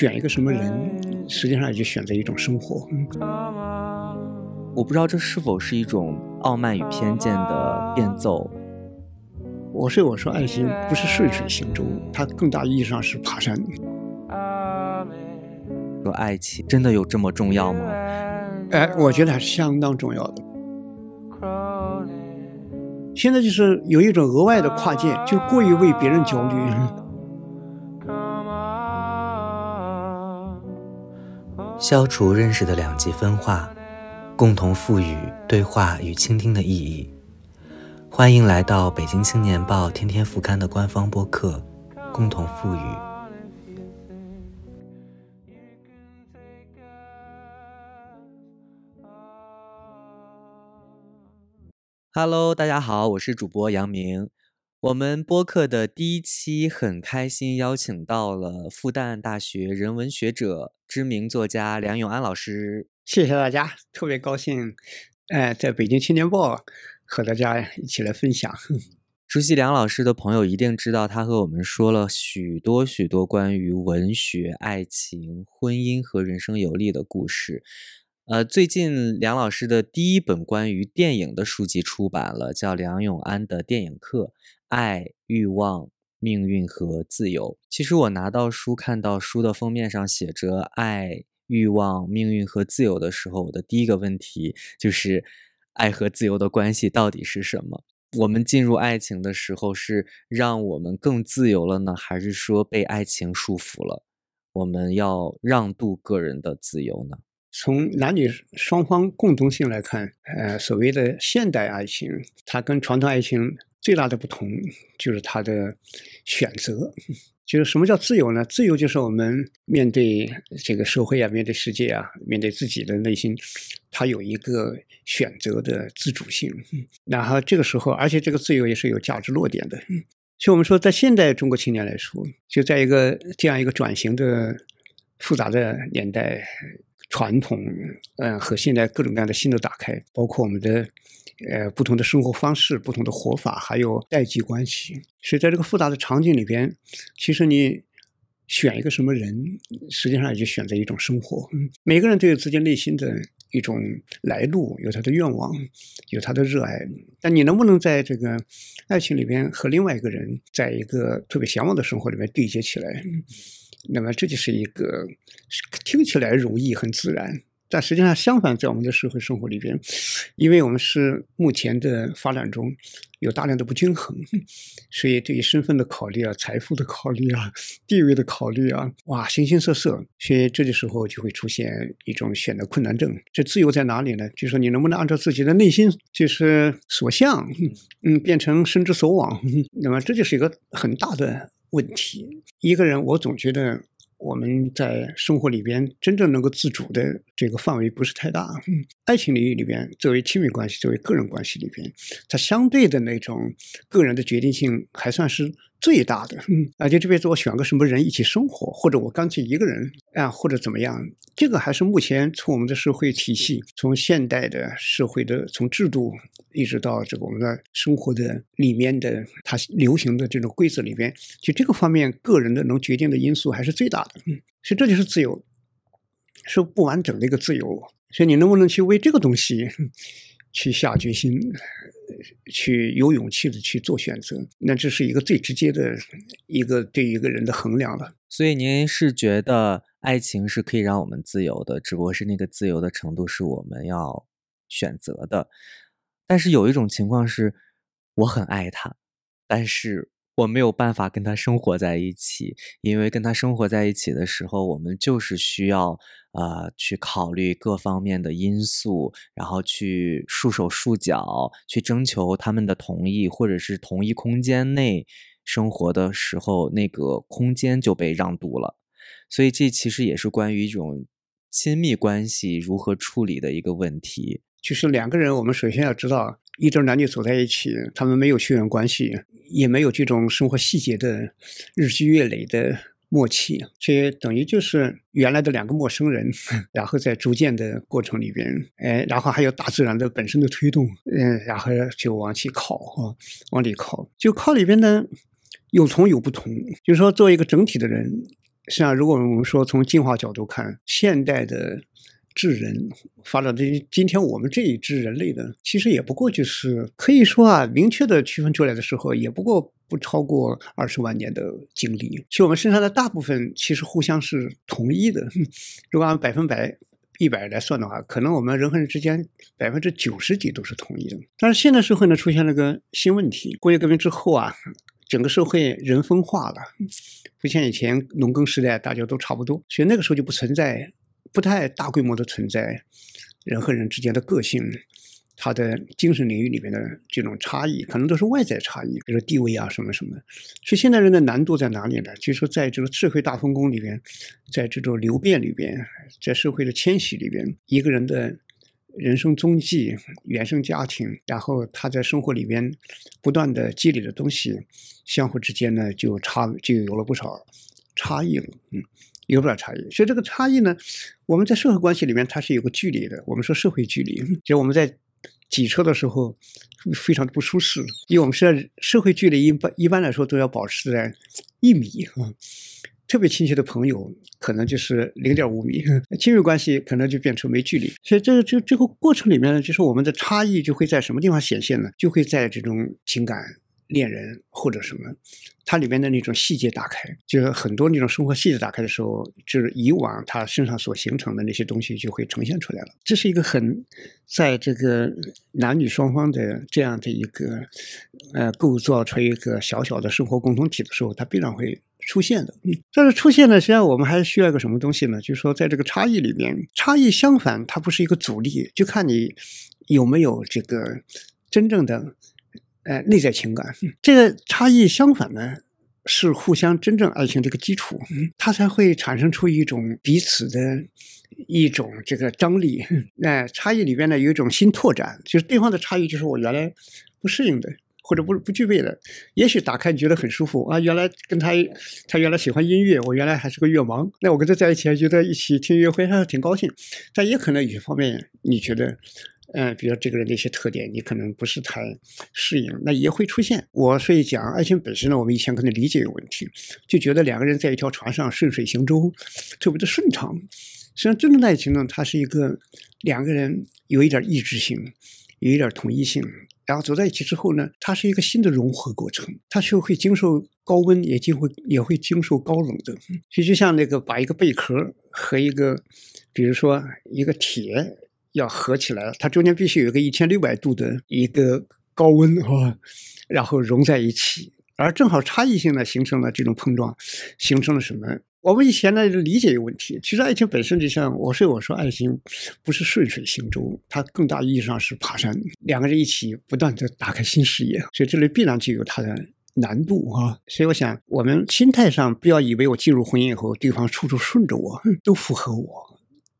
选一个什么人，实际上也就选择一种生活。我不知道这是否是一种傲慢与偏见的变奏。我所以我说，爱情不是顺水行舟，它更大意义上是爬山。说爱情真的有这么重要吗？哎，我觉得还是相当重要的。现在就是有一种额外的跨界，就过于为别人焦虑。消除认识的两极分化，共同赋予对话与倾听的意义。欢迎来到北京青年报天天副刊的官方播客，共同赋予。Hello，大家好，我是主播杨明。我们播客的第一期很开心邀请到了复旦大学人文学者、知名作家梁永安老师。谢谢大家，特别高兴，哎，在北京青年报。和大家一起来分享。熟悉梁老师的朋友一定知道，他和我们说了许多许多关于文学、爱情、婚姻和人生游历的故事。呃，最近梁老师的第一本关于电影的书籍出版了，叫《梁永安的电影课：爱、欲望、命运和自由》。其实我拿到书，看到书的封面上写着“爱、欲望、命运和自由”的时候，我的第一个问题就是。爱和自由的关系到底是什么？我们进入爱情的时候是让我们更自由了呢，还是说被爱情束缚了？我们要让渡个人的自由呢？从男女双方共同性来看，呃，所谓的现代爱情，它跟传统爱情最大的不同就是它的选择。就是什么叫自由呢？自由就是我们面对这个社会啊，面对世界啊，面对自己的内心，它有一个选择的自主性。然后这个时候，而且这个自由也是有价值落点的。所以我们说，在现代中国青年来说，就在一个这样一个转型的复杂的年代，传统嗯和现在各种各样的新的打开，包括我们的。呃，不同的生活方式、不同的活法，还有代际关系，所以在这个复杂的场景里边，其实你选一个什么人，实际上也就选择一种生活。每个人都有自己内心的一种来路，有他的愿望，有他的热爱。但你能不能在这个爱情里边和另外一个人，在一个特别向往的生活里面对接起来？那么这就是一个听起来容易、很自然。但实际上，相反，在我们的社会生活里边，因为我们是目前的发展中有大量的不均衡，所以对于身份的考虑啊、财富的考虑啊、地位的考虑啊，哇，形形色色，所以这个时候就会出现一种选择困难症。这自由在哪里呢？就是说，你能不能按照自己的内心就是所向，嗯，变成身之所往？那么这就是一个很大的问题。一个人，我总觉得。我们在生活里边真正能够自主的这个范围不是太大。爱情领域里边，作为亲密关系，作为个人关系里边，它相对的那种个人的决定性还算是。最大的，嗯而且这辈子我选个什么人一起生活，或者我干脆一个人啊，或者怎么样，这个还是目前从我们的社会体系，从现代的社会的从制度一直到这个我们的生活的里面的它流行的这种规则里边，就这个方面个人的能决定的因素还是最大的。嗯，所以这就是自由，是不完整的一个自由。所以你能不能去为这个东西去下决心？去有勇气的去做选择，那这是一个最直接的一个对一个人的衡量了。所以您是觉得爱情是可以让我们自由的，只不过是那个自由的程度是我们要选择的。但是有一种情况是，我很爱他，但是。我没有办法跟他生活在一起，因为跟他生活在一起的时候，我们就是需要呃去考虑各方面的因素，然后去束手束脚，去征求他们的同意，或者是同一空间内生活的时候，那个空间就被让渡了。所以这其实也是关于一种亲密关系如何处理的一个问题。就是两个人，我们首先要知道，一对男女走在一起，他们没有血缘关系，也没有这种生活细节的日积月累的默契，这等于就是原来的两个陌生人，然后在逐渐的过程里边，哎，然后还有大自然的本身的推动，嗯，然后就往起靠啊，往里靠，就靠里边呢有同有不同，就是说作为一个整体的人。实际上，如果我们说从进化角度看，现代的智人发展的今天我们这一支人类的，其实也不过就是可以说啊，明确的区分出来的时候，也不过不超过二十万年的经历。其实我们身上的大部分其实互相是同一的。如果按百分百、一百来算的话，可能我们人和人之间百分之九十几都是同一的。但是现代社会呢，出现了个新问题：工业革命之后啊。整个社会人分化了，不像以前农耕时代大家都差不多，所以那个时候就不存在，不太大规模的存在人和人之间的个性，他的精神领域里面的这种差异，可能都是外在差异，比如说地位啊什么什么。所以现代人的难度在哪里呢？就是说在这个智慧大分工里边，在这种流变里边，在社会的迁徙里边，一个人的。人生踪迹、原生家庭，然后他在生活里边不断的积累的东西，相互之间呢就差就有了不少差异了，嗯，有不少差异。所以这个差异呢，我们在社会关系里面它是有个距离的。我们说社会距离，就我们在挤车的时候非常的不舒适，因为我们是社会距离一般一般来说都要保持在一米啊。特别亲切的朋友，可能就是零点五米；亲密关系可能就变成没距离。所以，这个这这个过程里面呢，就是我们的差异就会在什么地方显现呢？就会在这种情感、恋人或者什么，它里面的那种细节打开，就是很多那种生活细节打开的时候，就是以往他身上所形成的那些东西就会呈现出来了。这是一个很在这个男女双方的这样的一个呃构造出一个小小的生活共同体的时候，它必然会。出现的，嗯，但是出现呢，实际上我们还需要一个什么东西呢？就是说，在这个差异里面，差异相反，它不是一个阻力，就看你有没有这个真正的呃内在情感。这个差异相反呢，是互相真正爱情这个基础，它才会产生出一种彼此的一种这个张力。那差异里边呢，有一种新拓展，就是对方的差异，就是我原来不适应的。或者不不具备的，也许打开你觉得很舒服啊。原来跟他，他原来喜欢音乐，我原来还是个乐盲，那我跟他在一起还觉得一起听音乐会还挺高兴。但也可能有些方面你觉得，嗯，比如这个人的一些特点，你可能不是太适应，那也会出现。我所以讲爱情本身呢，我们以前可能理解有问题，就觉得两个人在一条船上顺水行舟，特别的顺畅。实际上，真正的爱情呢，它是一个两个人有一点意志性，有一点统一性。然后走在一起之后呢，它是一个新的融合过程，它就会经受高温，也经会也会经受高冷的。其实就像那个把一个贝壳和一个，比如说一个铁要合起来，它中间必须有一个一千六百度的一个高温啊，然后融在一起，而正好差异性呢形成了这种碰撞，形成了什么？我们以前呢理解有问题，其实爱情本身就像我说我说爱情不是顺水行舟，它更大意义上是爬山，两个人一起不断的打开新视野，所以这里必然就有它的难度啊。所以我想我们心态上不要以为我进入婚姻以后，对方处处顺着我，都符合我，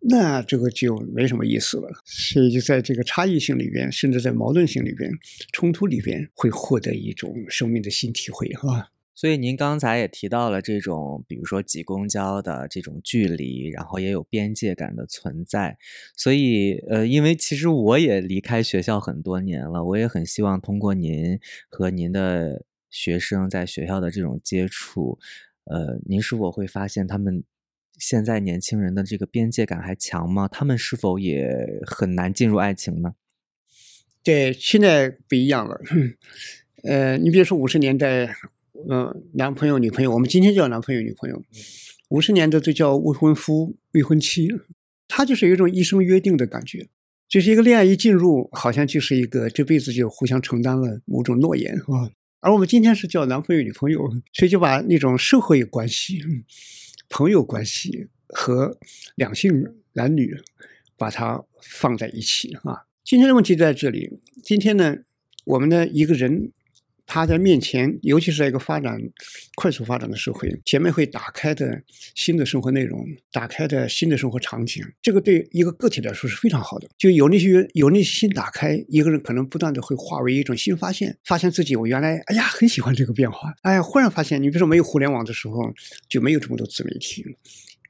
那这个就没什么意思了。所以就在这个差异性里边，甚至在矛盾性里边、冲突里边，会获得一种生命的新体会哈。所以您刚才也提到了这种，比如说挤公交的这种距离，然后也有边界感的存在。所以，呃，因为其实我也离开学校很多年了，我也很希望通过您和您的学生在学校的这种接触，呃，您是否会发现他们现在年轻人的这个边界感还强吗？他们是否也很难进入爱情呢？对，现在不一样了。呃，你比如说五十年代。嗯，男朋友、女朋友，我们今天叫男朋友、女朋友。五十年代就叫未婚夫、未婚妻，他就是有一种一生约定的感觉，就是一个恋爱一进入，好像就是一个这辈子就互相承担了某种诺言啊。而我们今天是叫男朋友、女朋友，所以就把那种社会关系、朋友关系和两性男女把它放在一起啊。今天的问题在这里，今天呢，我们的一个人。他在面前，尤其是在一个发展快速发展的社会，前面会打开的新的生活内容，打开的新的生活场景，这个对一个个体来说是非常好的。就有那些有那些新打开，一个人可能不断的会化为一种新发现，发现自己我原来哎呀很喜欢这个变化，哎呀忽然发现，你比如说没有互联网的时候，就没有这么多自媒体，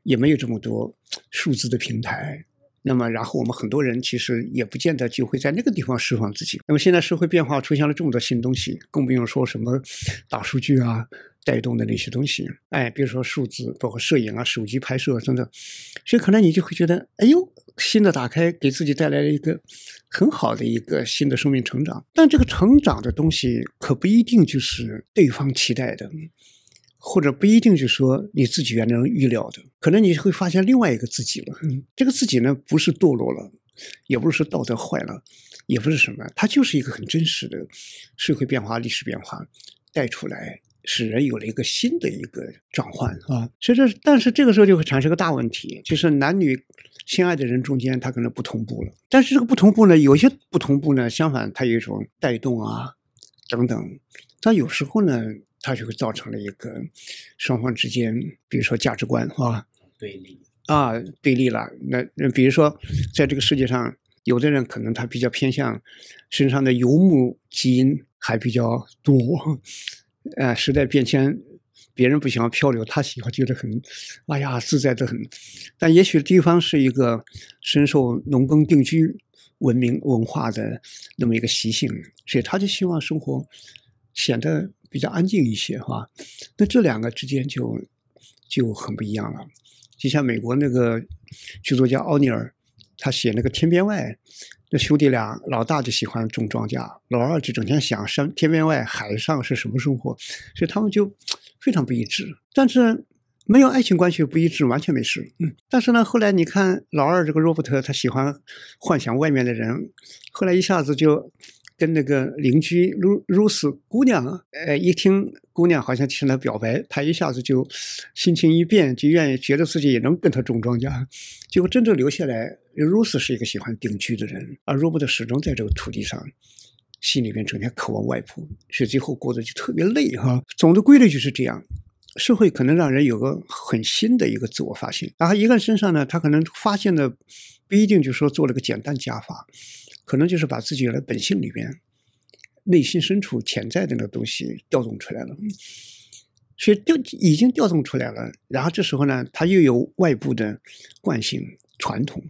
也没有这么多数字的平台。那么，然后我们很多人其实也不见得就会在那个地方释放自己。那么现在社会变化出现了这么多新东西，更不用说什么大数据啊、带动的那些东西，哎，比如说数字，包括摄影啊、手机拍摄等等，所以可能你就会觉得，哎呦，新的打开给自己带来了一个很好的一个新的生命成长。但这个成长的东西可不一定就是对方期待的，或者不一定就是说你自己原来能预料的，可能你会发现另外一个自己了。这个自己呢，不是堕落了，也不是说道德坏了，也不是什么，它就是一个很真实的社会变化、历史变化带出来。使人有了一个新的一个转换啊，所以这但是这个时候就会产生个大问题，就是男女相爱的人中间他可能不同步了。但是这个不同步呢，有些不同步呢，相反它有一种带动啊等等。但有时候呢，它就会造成了一个双方之间，比如说价值观啊对立啊对立了。那那比如说在这个世界上，有的人可能他比较偏向身上的游牧基因还比较多。呃，时代变迁，别人不喜欢漂流，他喜欢觉得很，哎呀，自在的很。但也许地方是一个深受农耕定居文明文化的那么一个习性，所以他就希望生活显得比较安静一些，哈。那这两个之间就就很不一样了。就像美国那个剧作家奥尼尔，他写那个《天边外》。那兄弟俩，老大就喜欢种庄稼，老二就整天想山天边外海上是什么生活，所以他们就非常不一致。但是没有爱情关系不一致完全没事。嗯，但是呢，后来你看老二这个罗伯特，他喜欢幻想外面的人，后来一下子就。跟那个邻居露露丝姑娘，呃，一听姑娘好像向他表白，他一下子就心情一变，就愿意觉得自己也能跟他种庄稼。结果真正留下来，露丝是一个喜欢定居的人，而罗伯特始终在这个土地上，心里边整天渴望外婆，所以最后过得就特别累哈。总的规律就是这样，社会可能让人有个很新的一个自我发现，然后一个人身上呢，他可能发现的不一定就说做了个简单加法。可能就是把自己原来本性里边、内心深处潜在的那个东西调动出来了，所以调已经调动出来了。然后这时候呢，他又有外部的惯性、传统，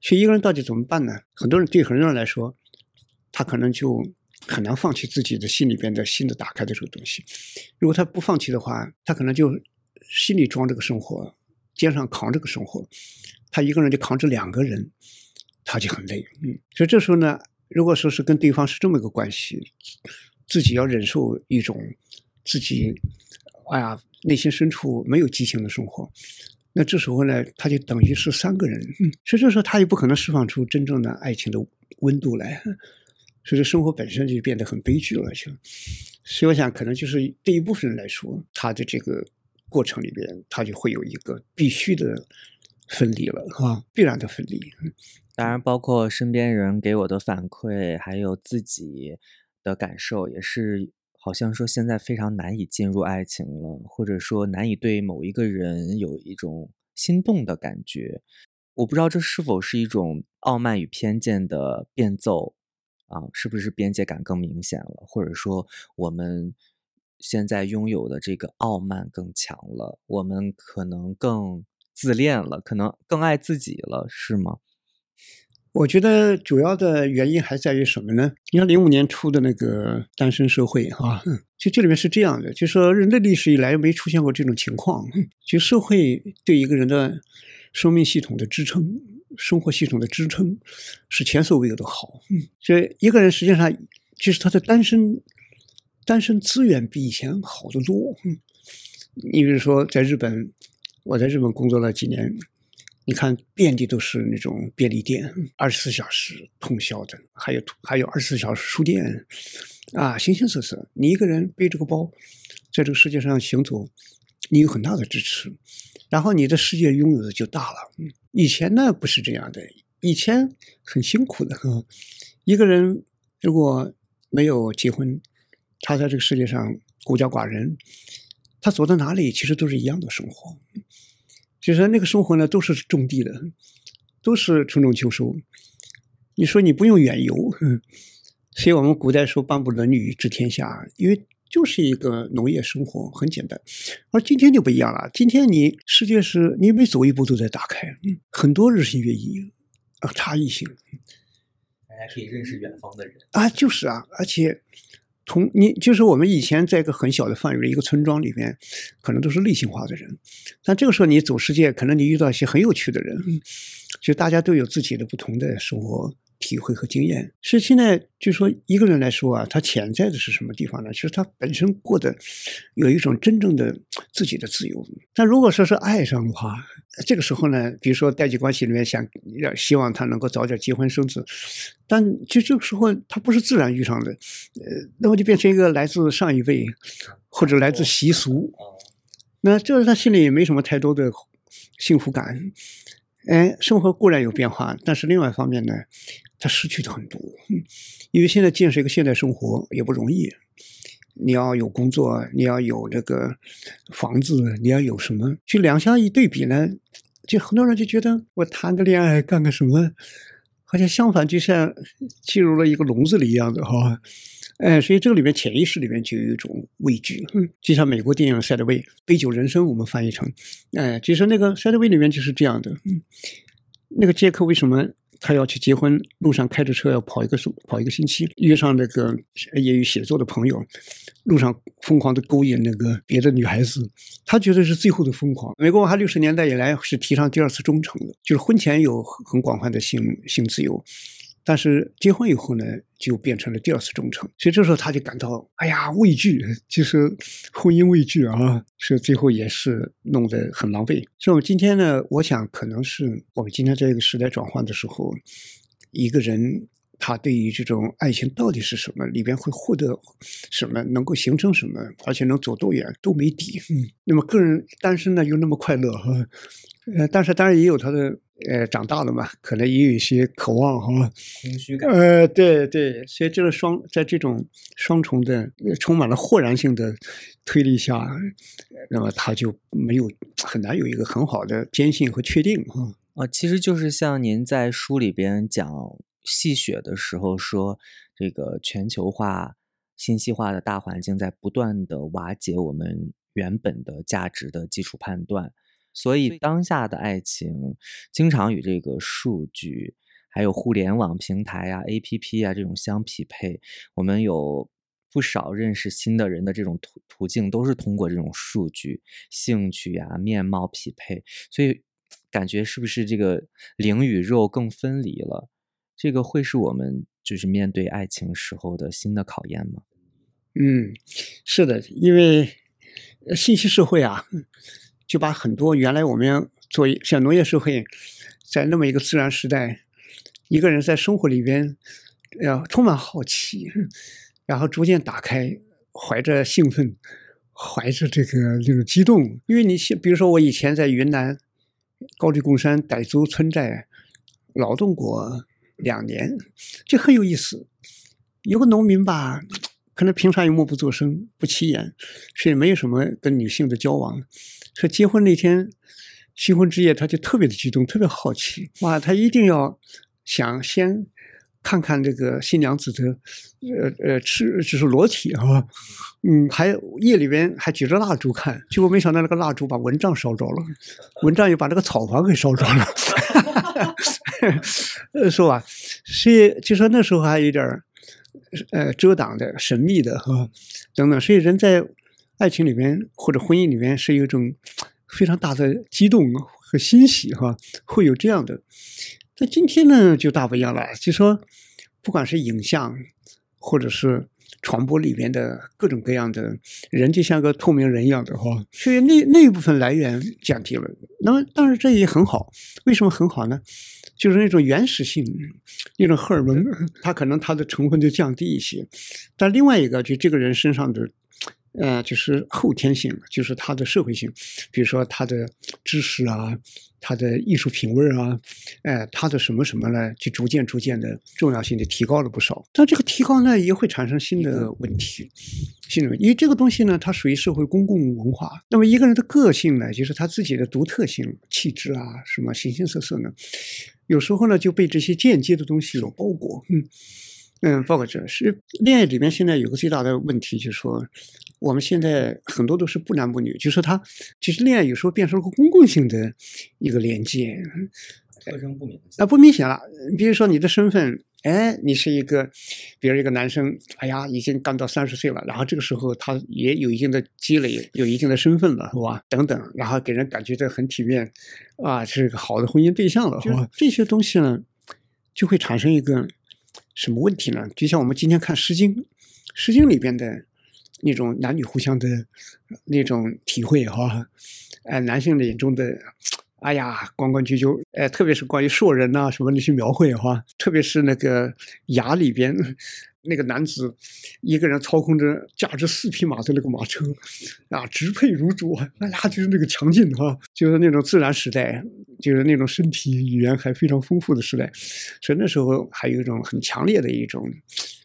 所以一个人到底怎么办呢？很多人对很多人来说，他可能就很难放弃自己的心里边的新的打开的这个东西。如果他不放弃的话，他可能就心里装这个生活，肩上扛这个生活，他一个人就扛着两个人。他就很累，嗯，所以这时候呢，如果说是跟对方是这么一个关系，自己要忍受一种自己，哎呀，内心深处没有激情的生活，那这时候呢，他就等于是三个人，嗯，所以这时候他也不可能释放出真正的爱情的温度来，所以生活本身就变得很悲剧了，就，所以我想，可能就是对一部分人来说，他的这个过程里边，他就会有一个必须的分离了，哈，必然的分离。当然，包括身边人给我的反馈，还有自己的感受，也是好像说现在非常难以进入爱情了，或者说难以对某一个人有一种心动的感觉。我不知道这是否是一种傲慢与偏见的变奏啊？是不是边界感更明显了？或者说我们现在拥有的这个傲慢更强了？我们可能更自恋了，可能更爱自己了，是吗？我觉得主要的原因还在于什么呢？你看零五年出的那个单身社会啊，就这里面是这样的，就说人类历史以来没出现过这种情况，就社会对一个人的生命系统的支撑、生活系统的支撑是前所未有的好。所以一个人实际上就是他的单身单身资源比以前好得多。你比如说在日本，我在日本工作了几年。你看，遍地都是那种便利店，二十四小时通宵的，还有还有二十四小时书店，啊，形形色色。你一个人背着个包，在这个世界上行走，你有很大的支持，然后你的世界拥有的就大了。以前呢不是这样的，以前很辛苦的。一个人如果没有结婚，他在这个世界上孤家寡人，他走到哪里其实都是一样的生活。其实那个生活呢，都是种地的，都是春种秋收。你说你不用远游，所以我们古代说“半部论语治天下”，因为就是一个农业生活，很简单。而今天就不一样了，今天你世界是你每走一步都在打开，很多日新月异啊，差异性。大家可以认识远方的人啊，就是啊，而且从你就是我们以前在一个很小的范围的一个村庄里面，可能都是类型化的人，但这个时候你走世界，可能你遇到一些很有趣的人，就大家都有自己的不同的生活。体会和经验是现在就说一个人来说啊，他潜在的是什么地方呢？其实他本身过得有一种真正的自己的自由。但如果说是爱上的话，这个时候呢，比如说代际关系里面想要希望他能够早点结婚生子，但就这个时候他不是自然遇上的，呃，那么就变成一个来自上一辈或者来自习俗，那这他心里也没什么太多的幸福感。哎，生活固然有变化，但是另外一方面呢？他失去的很多，因为现在建设一个现代生活也不容易。你要有工作，你要有这个房子，你要有什么？就两相一对比呢，就很多人就觉得我谈个恋爱干个什么，好像相反，就像进入了一个笼子里一样的哈。哎，所以这个里面潜意识里面就有一种畏惧，就像美国电影《赛德威杯酒人生》，我们翻译成，哎，其实那个《赛德威里面就是这样的。那个杰克为什么？他要去结婚，路上开着车要跑一个跑一个星期，约上那个业余写作的朋友，路上疯狂的勾引那个别的女孩子，他觉得是最后的疯狂。美国文化六十年代以来是提倡第二次忠诚的，就是婚前有很广泛的性性自由。但是结婚以后呢，就变成了第二次忠诚，所以这时候他就感到，哎呀，畏惧，其实婚姻畏惧啊，所以最后也是弄得很狼狈。所以，我今天呢，我想可能是我们今天在这个时代转换的时候，一个人他对于这种爱情到底是什么，里边会获得什么，能够形成什么，而且能走多远都没底。嗯，那么个人单身呢又那么快乐哈，呃，但是当然也有他的。呃，长大了嘛，可能也有一些渴望哈，空虚感。呃，对对，所以这个双在这种双重的、充满了豁然性的推力下，那么他就没有很难有一个很好的坚信和确定哈。啊，其实就是像您在书里边讲细雪的时候说，这个全球化、信息化的大环境在不断的瓦解我们原本的价值的基础判断。所以，当下的爱情经常与这个数据、还有互联网平台啊、APP 啊这种相匹配。我们有不少认识新的人的这种途途径，都是通过这种数据、兴趣啊、面貌匹配。所以，感觉是不是这个灵与肉更分离了？这个会是我们就是面对爱情时候的新的考验吗？嗯，是的，因为信息社会啊。就把很多原来我们做像农业社会，在那么一个自然时代，一个人在生活里边，要充满好奇，然后逐渐打开，怀着兴奋，怀着这个这种激动。因为你像比如说我以前在云南高黎贡山傣族村寨劳动过两年，就很有意思。有个农民吧，可能平常也默不作声，不起眼，所以没有什么跟女性的交往。说结婚那天，新婚之夜，他就特别的激动，特别好奇，哇，他一定要想先看看这个新娘子的，呃呃，赤就是裸体啊，嗯，还夜里边还举着蜡烛看，结果没想到那个蜡烛把蚊帐烧着了，蚊帐又把这个草房给烧着了，呃，是吧？所以就说那时候还有点呃，遮挡的、神秘的哈，等等，所以人在。爱情里面或者婚姻里面是有一种非常大的激动和欣喜哈，会有这样的。那今天呢就大不一样了，就说不管是影像或者是传播里面的各种各样的人，就像个透明人一样的哈，所以那那一部分来源降低了。那么当然这也很好，为什么很好呢？就是那种原始性，那种荷尔蒙，它可能它的成分就降低一些。但另外一个，就这个人身上的。呃，就是后天性，就是他的社会性，比如说他的知识啊，他的艺术品味啊，哎，他的什么什么呢，就逐渐逐渐的重要性就提高了不少。但这个提高呢，也会产生新的问题，新的问题，因为这个东西呢，它属于社会公共文化。那么一个人的个性呢，就是他自己的独特性、气质啊，什么形形色色呢，有时候呢就被这些间接的东西所包裹。嗯嗯，包括这是恋爱里面现在有个最大的问题，就是说。我们现在很多都是不男不女，就说他其实恋爱有时候变成了个公共性的一个连接，特征不明啊，不明显了。比如说你的身份哎，你是一个，比如一个男生，哎呀，已经干到三十岁了，然后这个时候他也有一定的积累，有一定的身份了，是吧？等等，然后给人感觉这很体面，啊，是个好的婚姻对象了，是吧？这些东西呢，就会产生一个什么问题呢？就像我们今天看《诗经》，《诗经》里边的那种男女互相的那种体会，哈，哎，男性的眼中的。哎呀，关关雎鸠，哎，特别是关于硕人呐什么那些描绘哈，特别是那个雅里边那个男子，一个人操控着价值四匹马的那个马车，啊，直配如主，哎呀，就是那个强劲哈，就是那种自然时代，就是那种身体语言还非常丰富的时代，所以那时候还有一种很强烈的一种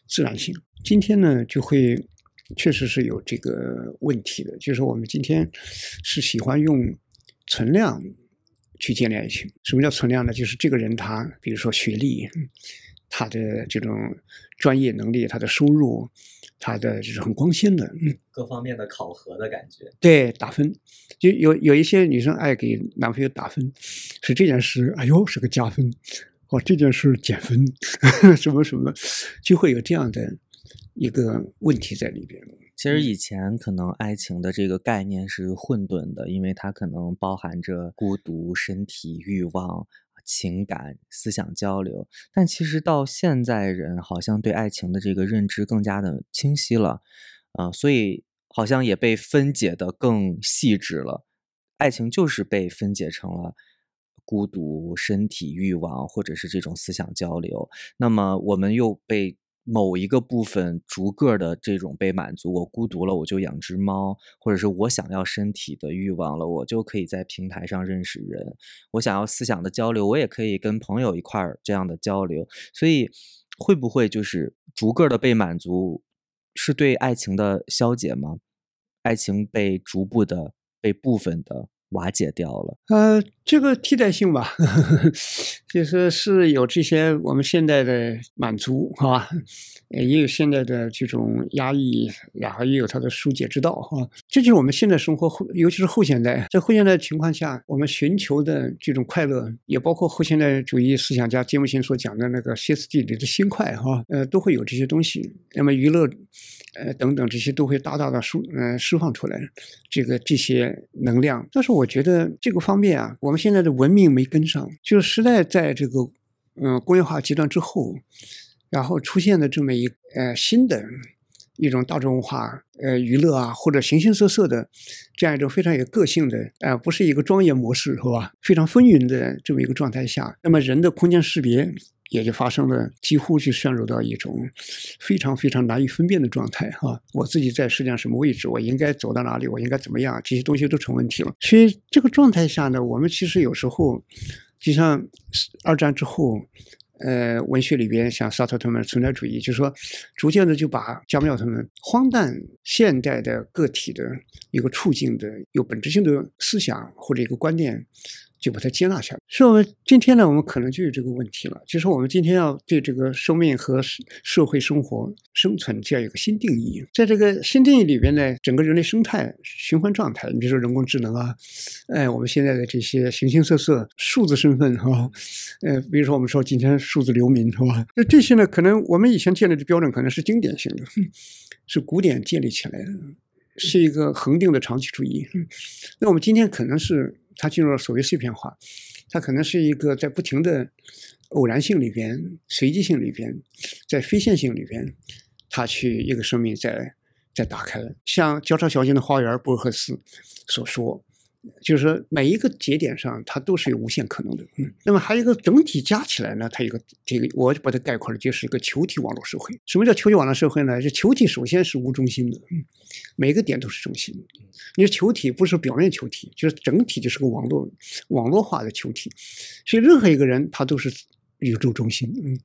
自然性。今天呢，就会确实是有这个问题的，就是我们今天是喜欢用存量。去建立爱情，什么叫存量呢？就是这个人他，比如说学历，他的这种专业能力，他的收入，他的就是很光鲜的，各方面的考核的感觉。对，打分，就有有一些女生爱给男朋友打分，是这件事，哎呦是个加分，哦这件事减分，什么什么，就会有这样的一个问题在里边。其实以前可能爱情的这个概念是混沌的，因为它可能包含着孤独、身体欲望、情感、思想交流。但其实到现在，人好像对爱情的这个认知更加的清晰了，啊，所以好像也被分解的更细致了。爱情就是被分解成了孤独、身体欲望，或者是这种思想交流。那么我们又被。某一个部分逐个的这种被满足，我孤独了，我就养只猫，或者是我想要身体的欲望了，我就可以在平台上认识人。我想要思想的交流，我也可以跟朋友一块儿这样的交流。所以，会不会就是逐个的被满足，是对爱情的消解吗？爱情被逐步的被部分的。瓦解掉了。呃，这个替代性吧，就是是有这些我们现在的满足，是吧？也有现在的这种压抑，然后也有它的疏解之道，哈。这就是我们现在生活后，尤其是后现代，在后现代情况下，我们寻求的这种快乐，也包括后现代主义思想家杰姆逊所讲的那个歇斯底里的心快，哈，呃，都会有这些东西。那么娱乐，呃，等等这些都会大大的释，呃，释放出来，这个这些能量。但是我觉得这个方面啊，我们现在的文明没跟上，就是时代在这个，嗯，工业化阶段之后。然后出现的这么一呃新的一种大众文化呃娱乐啊，或者形形色色的这样一种非常有个性的呃，不是一个庄严模式是吧？非常风云的这么一个状态下，那么人的空间识别也就发生了几乎就陷入到一种非常非常难以分辨的状态哈。我自己在世界上什么位置？我应该走到哪里？我应该怎么样？这些东西都成问题了。所以这个状态下呢，我们其实有时候就像二战之后。呃，文学里边像萨特他们存在主义，就是说，逐渐的就把加缪他们荒诞现代的个体的一个处境的有本质性的思想或者一个观念。就把它接纳下来。所以，我们今天呢，我们可能就有这个问题了，就是我们今天要对这个生命和社会生活生存，就要有个新定义。在这个新定义里边呢，整个人类生态循环状态，你比如说人工智能啊，哎，我们现在的这些形形色色数字身份哈，呃，比如说我们说今天数字流民是吧？那这些呢，可能我们以前建立的标准可能是经典性的，是古典建立起来的，是一个恒定的长期主义。那我们今天可能是。它进入了所谓碎片化，它可能是一个在不停的偶然性里边、随机性里边，在非线性里边，它去一个生命在在打开了。像交叉小径的花园，博尔赫斯所说。就是说，每一个节点上，它都是有无限可能的。嗯，那么还有一个整体加起来呢，它一个这个，我把它概括了，就是一个球体网络社会。什么叫球体网络社会呢？这球体首先是无中心的，嗯，每个点都是中心。你说球体不是表面球体，就是整体就是个网络网络化的球体。所以任何一个人他都是宇宙中心。嗯，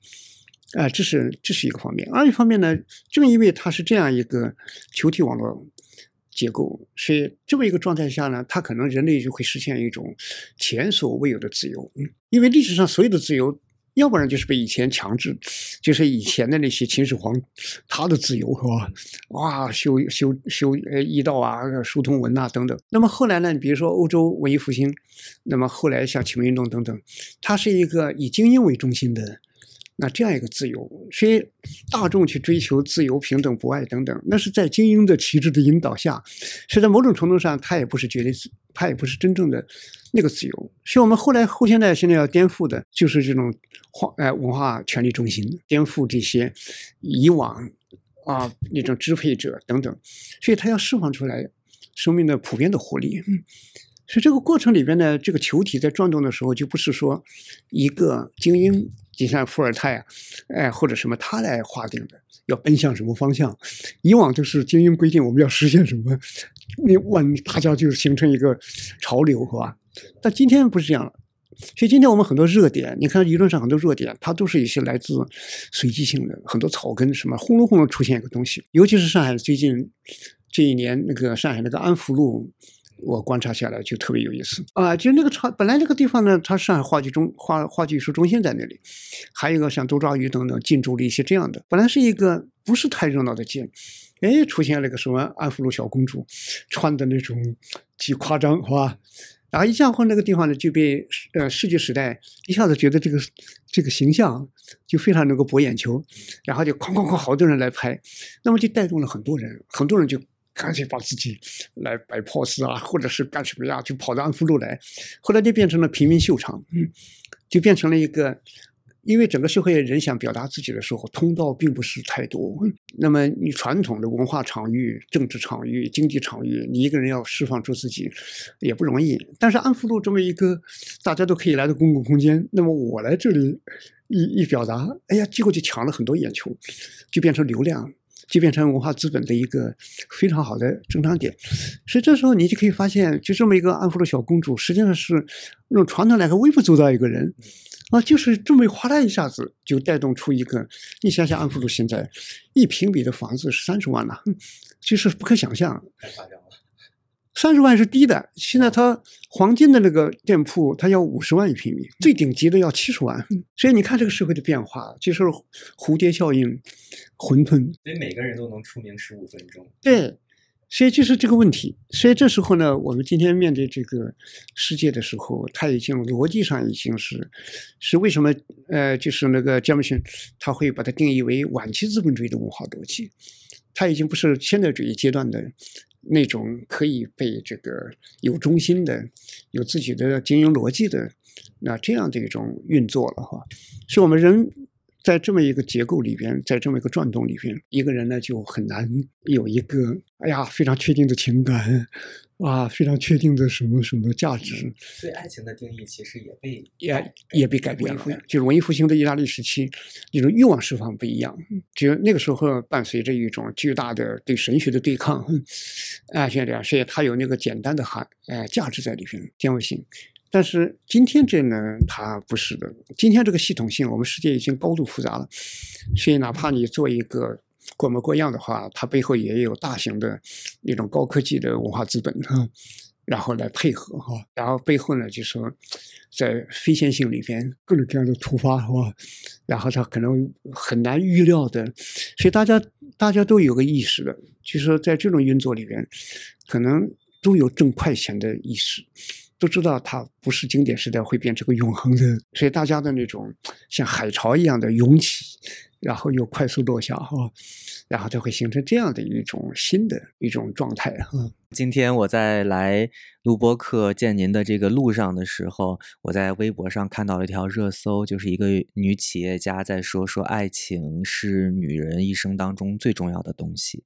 啊，这是这是一个方面。二一方面呢，正因为它是这样一个球体网络。结构，所以这么一个状态下呢，它可能人类就会实现一种前所未有的自由。因为历史上所有的自由，要不然就是被以前强制，就是以前的那些秦始皇他的自由是吧？哇，修修修呃医道啊，疏通文呐等等。那么后来呢，比如说欧洲文艺复兴，那么后来像启蒙运动等等，它是一个以精英为中心的那这样一个自由，所以大众去追求自由、平等、博爱等等，那是在精英的旗帜的引导下，是在某种程度上，它也不是绝对自，它也不是真正的那个自由。所以我们后来后现代现在要颠覆的，就是这种化呃文化权力中心，颠覆这些以往啊那种支配者等等，所以他要释放出来生命的普遍的活力。嗯所以这个过程里边呢，这个球体在转动的时候，就不是说一个精英，就像伏尔泰啊，哎或者什么他来划定的，要奔向什么方向。以往都是精英规定我们要实现什么，你万大家就是形成一个潮流，是吧？但今天不是这样了。所以今天我们很多热点，你看舆论上很多热点，它都是一些来自随机性的，很多草根什么轰隆轰隆出现一个东西。尤其是上海最近这一年，那个上海那个安福路。我观察下来就特别有意思啊！就那个场，本来那个地方呢，它上海话剧中话话剧艺术中心在那里，还有一个像周抓鱼等等进驻了一些这样的，本来是一个不是太热闹的街，哎，出现了个什么安福路小公主，穿的那种极夸张，是吧？然后一下后那个地方呢就被呃世纪时代一下子觉得这个这个形象就非常能够博眼球，然后就哐哐哐好多人来拍，那么就带动了很多人，很多人就。干脆把自己来摆 pose 啊，或者是干什么呀，就跑到安福路来，后来就变成了平民秀场，嗯，就变成了一个，因为整个社会人想表达自己的时候，通道并不是太多。那么你传统的文化场域、政治场域、经济场域，你一个人要释放出自己也不容易。但是安福路这么一个大家都可以来的公共空间，那么我来这里一一表达，哎呀，结果就抢了很多眼球，就变成流量。就变成文化资本的一个非常好的增长点，所以这时候你就可以发现，就这么一个安福路小公主，实际上是用传统来说微不足道一个人，啊，就是这么哗啦一下子就带动出一个，你想想安福路现在一平米的房子是三十万了，就是不可想象。三十万是低的，现在它黄金的那个店铺，它要五十万一平米，最顶级的要七十万。所以你看这个社会的变化，就是蝴蝶效应，混沌。所以每个人都能出名十五分钟。对，所以就是这个问题。所以这时候呢，我们今天面对这个世界的时候，它已经逻辑上已经是，是为什么？呃，就是那个詹姆逊他会把它定义为晚期资本主义的文化逻辑，它已经不是现代主义阶段的。那种可以被这个有中心的、有自己的经营逻辑的那这样的一种运作了哈，是我们人在这么一个结构里边，在这么一个转动里边，一个人呢就很难有一个哎呀非常确定的情感。啊，非常确定的什么什么价值？对爱情的定义其实也被也也被改变了。就是文艺复兴的意大利时期，那种欲望释放不一样。就那个时候伴随着一种巨大的对神学的对抗。啊，现在这样，所以它有那个简单的含哎价值在里边，天赋性。但是今天这呢，它不是的。今天这个系统性，我们世界已经高度复杂了，所以哪怕你做一个。过模过样的话，它背后也有大型的那种高科技的文化资本，然后来配合哈，然后背后呢，就说在非线性里边各种各样的突发哈？然后它可能很难预料的，所以大家大家都有个意识的，就是说在这种运作里边，可能都有挣快钱的意识，都知道它不是经典时代会变成个永恒的，所以大家的那种像海潮一样的涌起。然后又快速落下哈，然后就会形成这样的一种新的一种状态哈。今天我在来录播课见您的这个路上的时候，我在微博上看到了一条热搜，就是一个女企业家在说说爱情是女人一生当中最重要的东西。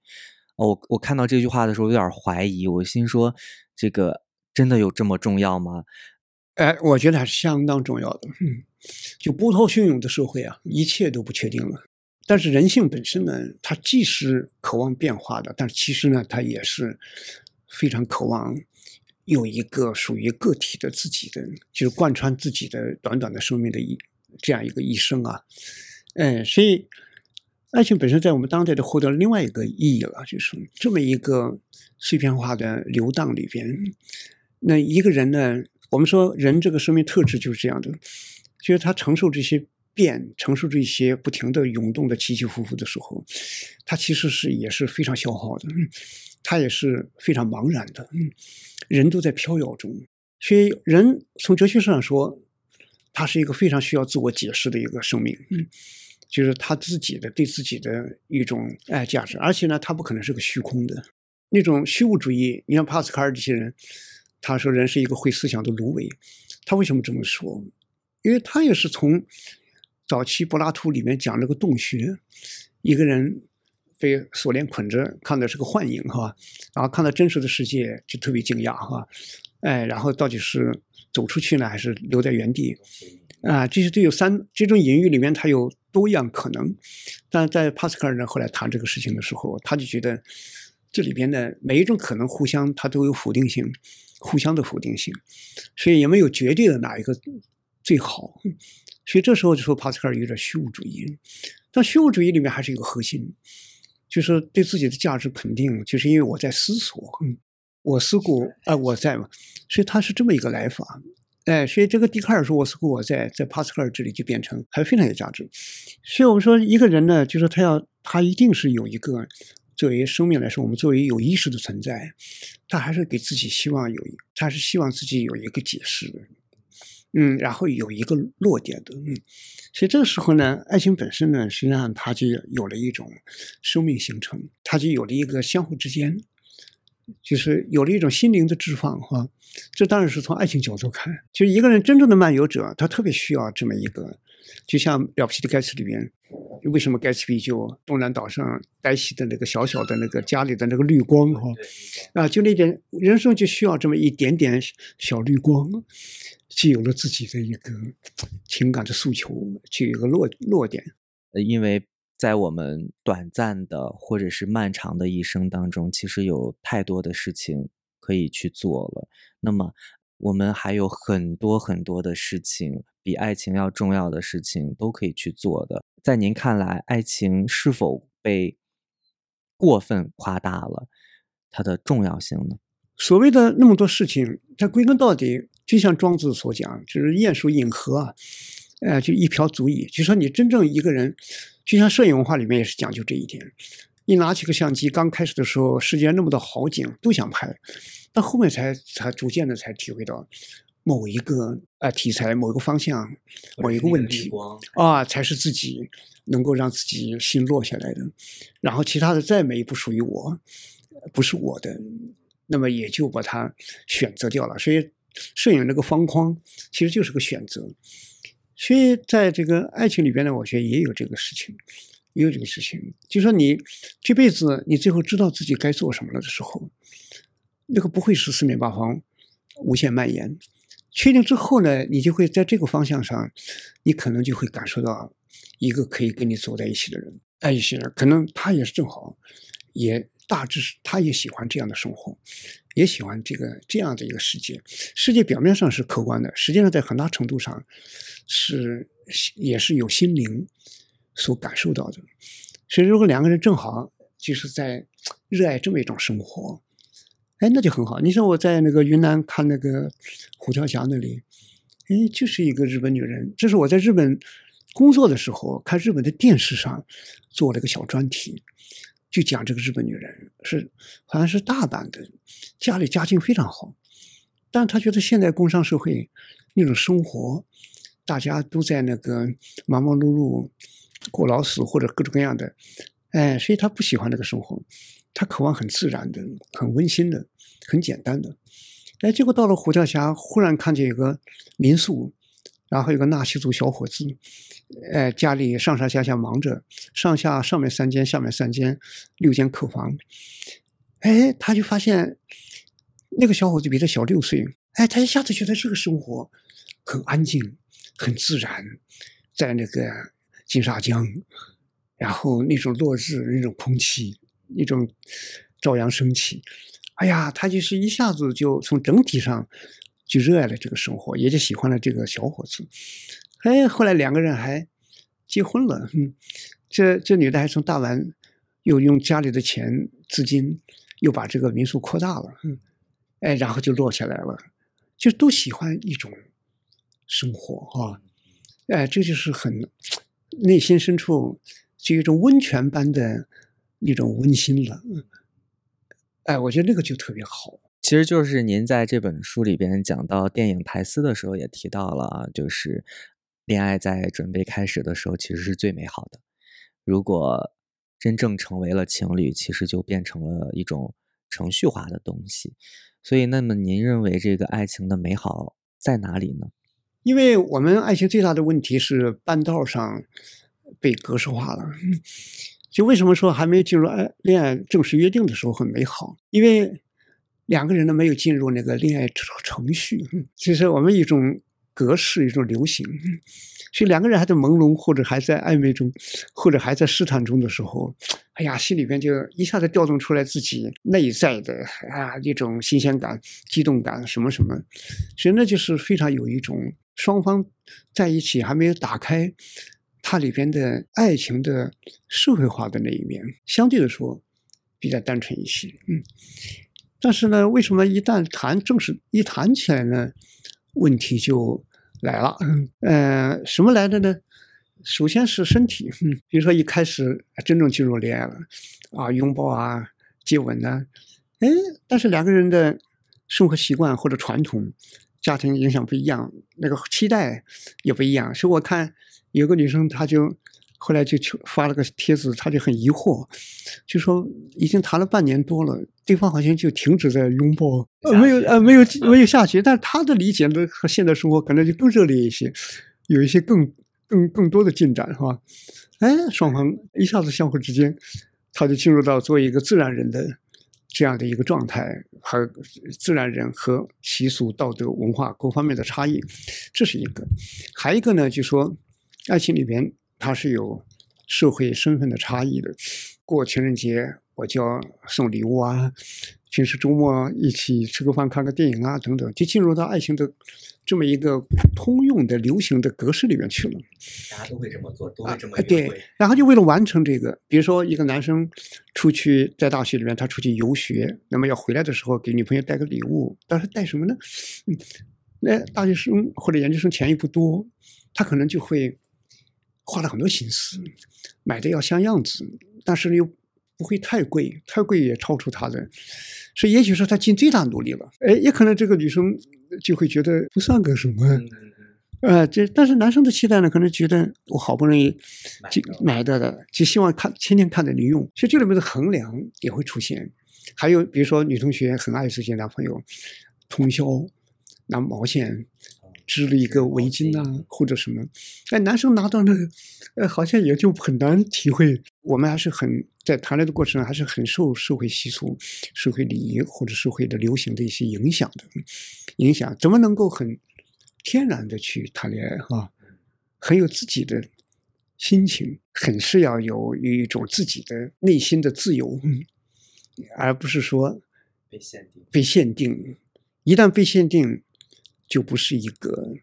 哦我我看到这句话的时候有点怀疑，我心说这个真的有这么重要吗？哎，我觉得还是相当重要的。嗯，就波涛汹涌的社会啊，一切都不确定了。但是人性本身呢，它既是渴望变化的，但是其实呢，它也是非常渴望有一个属于个体的自己的，就是贯穿自己的短短的生命的一这样一个一生啊。嗯，所以爱情本身在我们当代的获得了另外一个意义了，就是这么一个碎片化的流荡里边，那一个人呢？我们说，人这个生命特质就是这样的，就是他承受这些变，承受这些不停的涌动的起起伏伏的时候，他其实是也是非常消耗的，他也是非常茫然的，人都在飘摇中。所以，人从哲学上说，他是一个非常需要自我解释的一个生命，嗯，就是他自己的对自己的一种哎价值，而且呢，他不可能是个虚空的那种虚无主义。你像帕斯卡尔这些人，他说人是一个会思想的芦苇，他为什么这么说？因为他也是从早期柏拉图里面讲这个洞穴，一个人被锁链捆着，看的是个幻影哈，然后看到真实的世界就特别惊讶哈，哎，然后到底是走出去呢，还是留在原地？啊，这些都有三这种隐喻里面，它有多样可能。但在帕斯卡尔呢后来谈这个事情的时候，他就觉得这里边的每一种可能互相它都有否定性，互相的否定性，所以也没有绝对的哪一个最好。所以这时候就说帕斯卡尔有点虚无主义，但虚无主义里面还是一个核心，就是对自己的价值肯定，就是因为我在思索，嗯，我思故哎我在嘛，所以他是这么一个来法。哎，所以这个笛卡尔说“我思故我在”，在帕斯卡尔这里就变成还非常有价值。所以我们说一个人呢，就是他要他一定是有一个作为生命来说，我们作为有意识的存在，他还是给自己希望有，他是希望自己有一个解释的，嗯，然后有一个落点的，嗯。所以这个时候呢，爱情本身呢，实际上它就有了一种生命形成，它就有了一个相互之间。就是有了一种心灵的释放，哈，这当然是从爱情角度看。就是一个人真正的漫游者，他特别需要这么一个，就像了不起的盖茨里面，为什么盖茨比就东南岛上呆西的那个小小的那个家里的那个绿光，哈，啊，就那点人生就需要这么一点点小绿光，就有了自己的一个情感的诉求，就有一个落落点。呃，因为。在我们短暂的或者是漫长的一生当中，其实有太多的事情可以去做了。那么，我们还有很多很多的事情，比爱情要重要的事情都可以去做的。在您看来，爱情是否被过分夸大了它的重要性呢？所谓的那么多事情，它归根到底，就像庄子所讲，就是鼹鼠饮河，呃，就一瓢足矣。就说你真正一个人。就像摄影文化里面也是讲究这一点，一拿起个相机，刚开始的时候，世界那么多好景都想拍，到后面才才逐渐的才体会到，某一个啊题材、某一个方向、某一个问题啊，才是自己能够让自己心落下来的。然后其他的再美不属于我，不是我的，那么也就把它选择掉了。所以摄影这个方框其实就是个选择。所以，在这个爱情里边呢，我觉得也有这个事情，也有这个事情。就说你这辈子，你最后知道自己该做什么了的时候，那个不会是四面八方无限蔓延。确定之后呢，你就会在这个方向上，你可能就会感受到一个可以跟你走在一起的人，爱一些人，可能他也是正好，也大致是他也喜欢这样的生活，也喜欢这个这样的一个世界。世界表面上是客观的，实际上在很大程度上。是，也是有心灵所感受到的。所以，如果两个人正好就是在热爱这么一种生活，哎，那就很好。你说我在那个云南看那个虎跳峡那里，哎，就是一个日本女人。这是我在日本工作的时候看日本的电视上做了个小专题，就讲这个日本女人是好像是大阪的，家里家境非常好，但她觉得现在工商社会那种生活。大家都在那个忙忙碌碌过劳死或者各种各样的，哎，所以他不喜欢那个生活，他渴望很自然的、很温馨的、很简单的。哎，结果到了虎跳峡，忽然看见有个民宿，然后有个纳西族小伙子，哎，家里上上下下忙着，上下上面三间，下面三间，六间客房。哎，他就发现那个小伙子比他小六岁，哎，他一下子觉得这个生活很安静。很自然，在那个金沙江，然后那种落日，那种空气，那种朝阳升起，哎呀，他就是一下子就从整体上就热爱了这个生活，也就喜欢了这个小伙子。哎，后来两个人还结婚了。嗯，这这女的还从大完又用家里的钱资金又把这个民宿扩大了。嗯，哎，然后就落下来了，就都喜欢一种。生活啊，哎，这就是很内心深处就一种温泉般的那种温馨了。哎，我觉得那个就特别好。其其实就是您在这本书里边讲到电影台词的时候也提到了啊，就是恋爱在准备开始的时候其实是最美好的，如果真正成为了情侣，其实就变成了一种程序化的东西。所以，那么您认为这个爱情的美好在哪里呢？因为我们爱情最大的问题是半道上被格式化了。就为什么说还没有进入爱恋爱正式约定的时候很美好？因为两个人呢没有进入那个恋爱程序，其实我们一种格式一种流行，所以两个人还在朦胧或者还在暧昧中，或者还在试探中的时候，哎呀，心里边就一下子调动出来自己内在的啊一种新鲜感、激动感什么什么，所以那就是非常有一种双方在一起还没有打开。它里边的爱情的社会化的那一面，相对来说比较单纯一些，嗯。但是呢，为什么一旦谈正式一谈起来呢，问题就来了？呃，什么来的呢？首先是身体，嗯，比如说一开始真正进入恋爱了，啊，拥抱啊，接吻呐，哎，但是两个人的生活习惯或者传统、家庭影响不一样，那个期待也不一样，所以我看。有个女生，她就后来就发了个帖子，她就很疑惑，就说已经谈了半年多了，对方好像就停止在拥抱，呃，没有呃没有没有下去，但是她的理解呢和现在生活可能就更热烈一些，有一些更更更多的进展，是吧？哎，双方一下子相互之间，他就进入到做一个自然人的这样的一个状态，和自然人和习俗、道德、文化各方面的差异，这是一个，还一个呢，就说。爱情里边，它是有社会身份的差异的。过情人节，我就要送礼物啊；平时周末一起吃个饭、看个电影啊，等等，就进入到爱情的这么一个通用的、流行的格式里面去了。大家都会这么做，都会这么对，然后就为了完成这个，比如说一个男生出去在大学里面，他出去游学，那么要回来的时候给女朋友带个礼物，但是带什么呢？嗯，那大学生或者研究生钱又不多，他可能就会。花了很多心思，买的要像样子，但是又不会太贵，太贵也超出他的，所以也许说他尽最大努力了，哎，也可能这个女生就会觉得不算个什么，呃，这但是男生的期待呢，可能觉得我好不容易就买的的，就希望看天天看着你用，其实这里面的衡量也会出现。还有比如说女同学很爱自己男朋友通宵拿毛线。织了一个围巾啊，或者什么，哎，男生拿到那，呃，好像也就很难体会。我们还是很在谈恋爱的过程，还是很受社会习俗、社会礼仪或者社会的流行的一些影响的。影响怎么能够很天然的去谈恋爱哈？很有自己的心情，很是要有一种自己的内心的自由，而不是说被限定。被限定，一旦被限定。就不是一个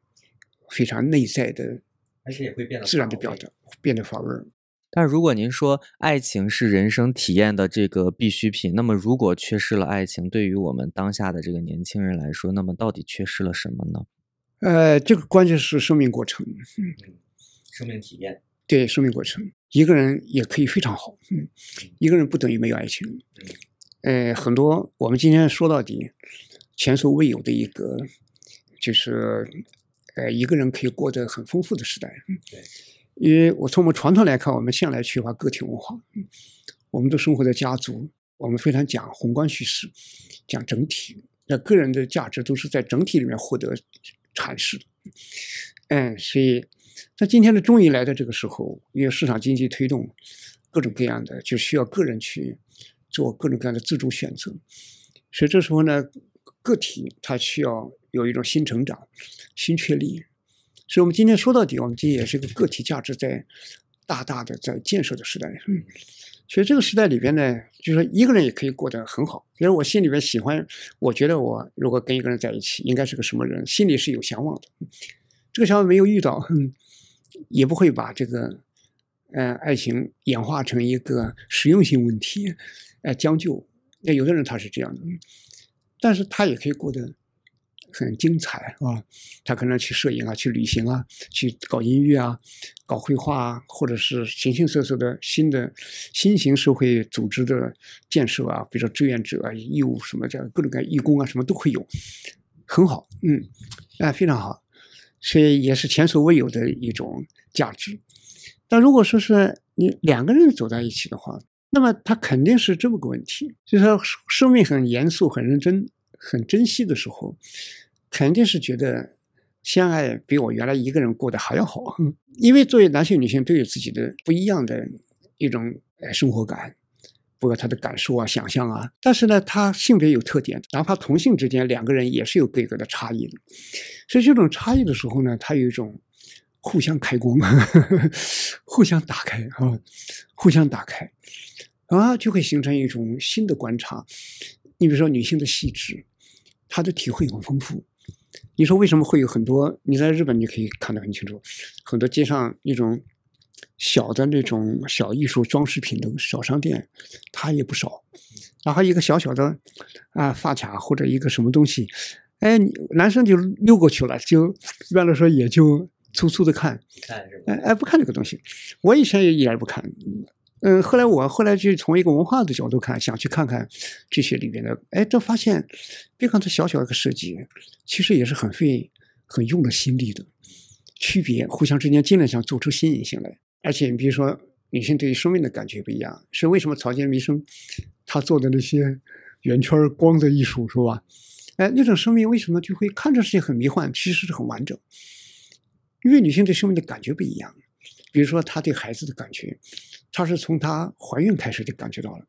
非常内在的，而且也会变得自然的表达，变得乏味。但是如果您说爱情是人生体验的这个必需品，那么如果缺失了爱情，对于我们当下的这个年轻人来说，那么到底缺失了什么呢？呃，这个关键是生命过程，嗯，生命体验，对，生命过程，一个人也可以非常好，嗯，一个人不等于没有爱情，呃，很多我们今天说到底前所未有的一个。就是，呃，一个人可以过得很丰富的时代。对，因为我从我们传统来看，我们向来缺乏个体文化。我们都生活在家族，我们非常讲宏观叙事，讲整体。那个人的价值都是在整体里面获得阐释。嗯，所以那今天的终于来到这个时候，因为市场经济推动各种各样的，就需要个人去做各种各样的自主选择。所以这时候呢，个体他需要。有一种新成长、新确立，所以我们今天说到底，我们今天也是一个个体价值在大大的在建设的时代。嗯，所以这个时代里边呢，就是说一个人也可以过得很好。比如我心里边喜欢，我觉得我如果跟一个人在一起，应该是个什么人，心里是有向往的。这个想法没有遇到，也不会把这个呃爱情演化成一个实用性问题，呃将就。那有的人他是这样的，但是他也可以过得。很精彩啊，他可能去摄影啊，去旅行啊，去搞音乐啊，搞绘画啊，或者是形形色色的新的新型社会组织的建设啊，比如说志愿者啊、义务什么的各种各样义工啊，什么都会有，很好，嗯，啊，非常好，所以也是前所未有的一种价值。但如果说是你两个人走在一起的话，那么他肯定是这么个问题，就是说生命很严肃、很认真、很珍惜的时候，肯定是觉得相爱比我原来一个人过得还要好。因为作为男性、女性都有自己的不一样的一种呃生活感，包括他的感受啊、想象啊。但是呢，他性别有特点，哪怕同性之间两个人也是有各个的差异的。所以这种差异的时候呢，他有一种互相开光，互相打开啊，互相打开。啊，就会形成一种新的观察。你比如说，女性的细致，她的体会很丰富。你说为什么会有很多？你在日本你可以看得很清楚，很多街上那种小的那种小艺术装饰品的小商店，它也不少。然后一个小小的啊发卡或者一个什么东西，哎，男生就溜过去了，就一般来说也就粗粗的看？哎哎，不看这个东西。我以前也一点不看。嗯，后来我后来就从一个文化的角度看，想去看看这些里边的，哎，这发现，别看它小小一个设计，其实也是很费、很用了心力的。区别互相之间尽量想做出新颖性来，而且你比如说，女性对于生命的感觉不一样，是为什么草间弥生他做的那些圆圈光的艺术是吧？哎，那种生命为什么就会看着是很迷幻，其实是很完整？因为女性对生命的感觉不一样，比如说她对孩子的感觉。她是从她怀孕开始就感觉到了，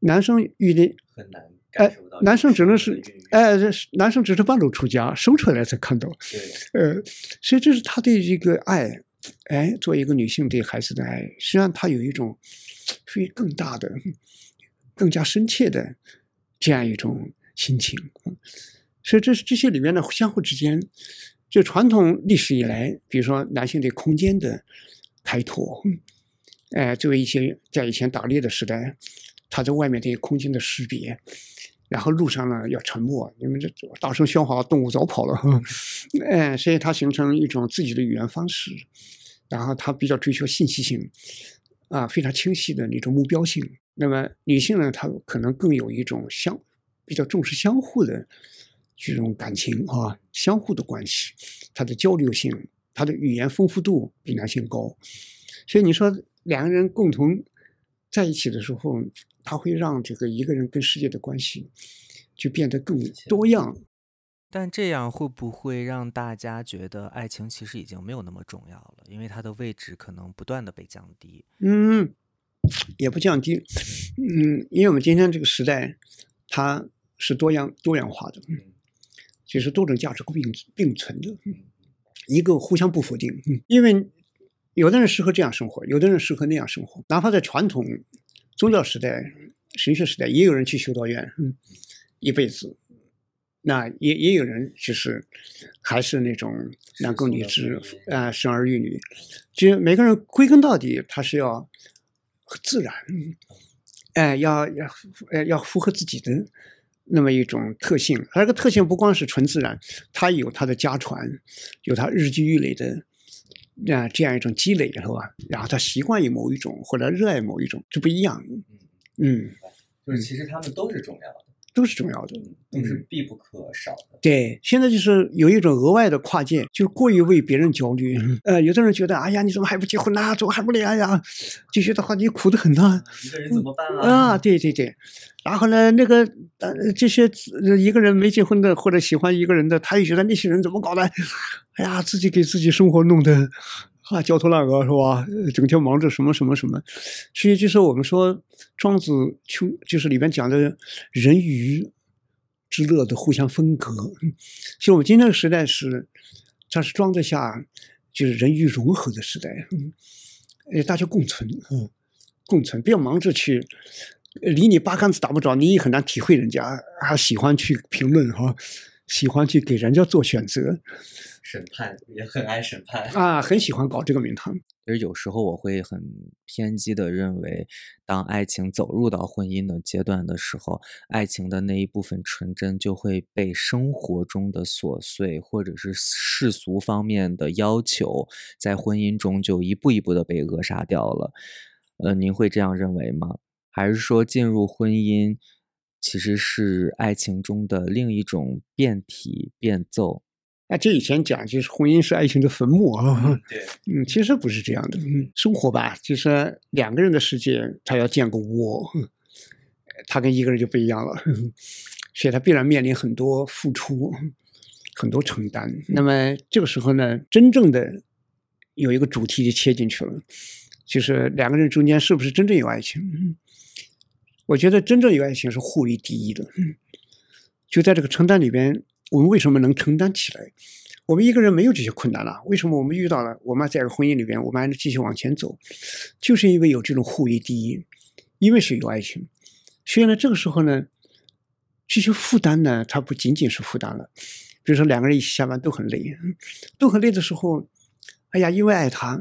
男生遇的很难哎感受到，男生只能是哎，男生只是半路出家，生出来才看到，对，呃，所以这是他对这个爱，哎，作为一个女性对孩子的爱，实际上他有一种属于更大的、更加深切的这样一种心情，所以这是这些里面呢，相互之间，就传统历史以来，比如说男性对空间的开拓，哎，作为一些在以前打猎的时代，他在外面对空间的识别，然后路上呢要沉默，因为这大声喧哗，动物早跑了，哎，所以他形成一种自己的语言方式，然后他比较追求信息性，啊，非常清晰的那种目标性。那么女性呢，她可能更有一种相比较重视相互的这种感情啊，相互的关系，它的交流性，它的语言丰富度比男性高，所以你说两个人共同在一起的时候，他会让这个一个人跟世界的关系就变得更多样。但这样会不会让大家觉得爱情其实已经没有那么重要了？因为它的位置可能不断的被降低。嗯，也不降低。嗯，因为我们今天这个时代，它是多样多元化的，就是多种价值并并存的，一个互相不否定。嗯，因为有的人适合这样生活，有的人适合那样生活。哪怕在传统宗教时代、神学时代，也有人去修道院，嗯，一辈子。那也也有人就是还是那种男耕女织啊、生儿育女，就每个人归根到底，他是要自然，哎，要要呃要符合自己的那么一种特性，而这个特性不光是纯自然，它有它的家传，有它日积月累的啊这样一种积累，是吧？然后他习惯于某一种或者热爱某一种，这不一样，嗯，就是其实他们都是重要的，都是重要的。都是必不可少的。对，现在就是有一种额外的跨界，就过于为别人焦虑。呃，有的人觉得，哎呀，你怎么还不结婚呐、怎么还不恋爱呀？就觉得话你苦得很呐、一个人怎么办啊，？啊对对对，然后呢，那个呃，这些呃一个人没结婚的或者喜欢一个人的，他也觉得那些人怎么搞的？哎呀，自己给自己生活弄得啊焦头烂额是吧？整天忙着什么什么什么，所以就是我们说庄子秋就是里边讲的人鱼之乐的互相分隔。其实我们今天的时代是，它是装得下就是人鱼融合的时代，嗯，大家共存，嗯。共存，不要忙着去，离你八竿子打不着，你也很难体会人家还喜欢去评论哈。喜欢去给人家做选择，审判也很爱审判啊，很喜欢搞这个名堂。其实有时候我会很偏激的认为，当爱情走入到婚姻的阶段的时候，爱情的那一部分纯真就会被生活中的琐碎或者是世俗方面的要求，在婚姻中就一步一步的被扼杀掉了。呃，您会这样认为吗？还是说进入婚姻其实是爱情中的另一种变体变奏？啊，这以前讲就是婚姻是爱情的坟墓啊。对，嗯，其实不是这样的。嗯，生活吧，就是两个人的世界，他要建个窝，他跟一个人就不一样了，所以他必然面临很多付出，很多承担。那么这个时候呢，真正的有一个主题就切进去了，就是两个人中间是不是真正有爱情？我觉得真正有爱情是互利第一的。就在这个承担里边。我们为什么能承担起来？我们一个人没有这些困难了，为什么我们遇到了？我们在这个婚姻里边，我们还能继续往前走，就是因为有这种互为第一，因为是有爱情。所以呢，这个时候呢，这些负担呢，它不仅仅是负担了。比如说两个人一起下班都很累，都很累的时候，哎呀，因为爱他，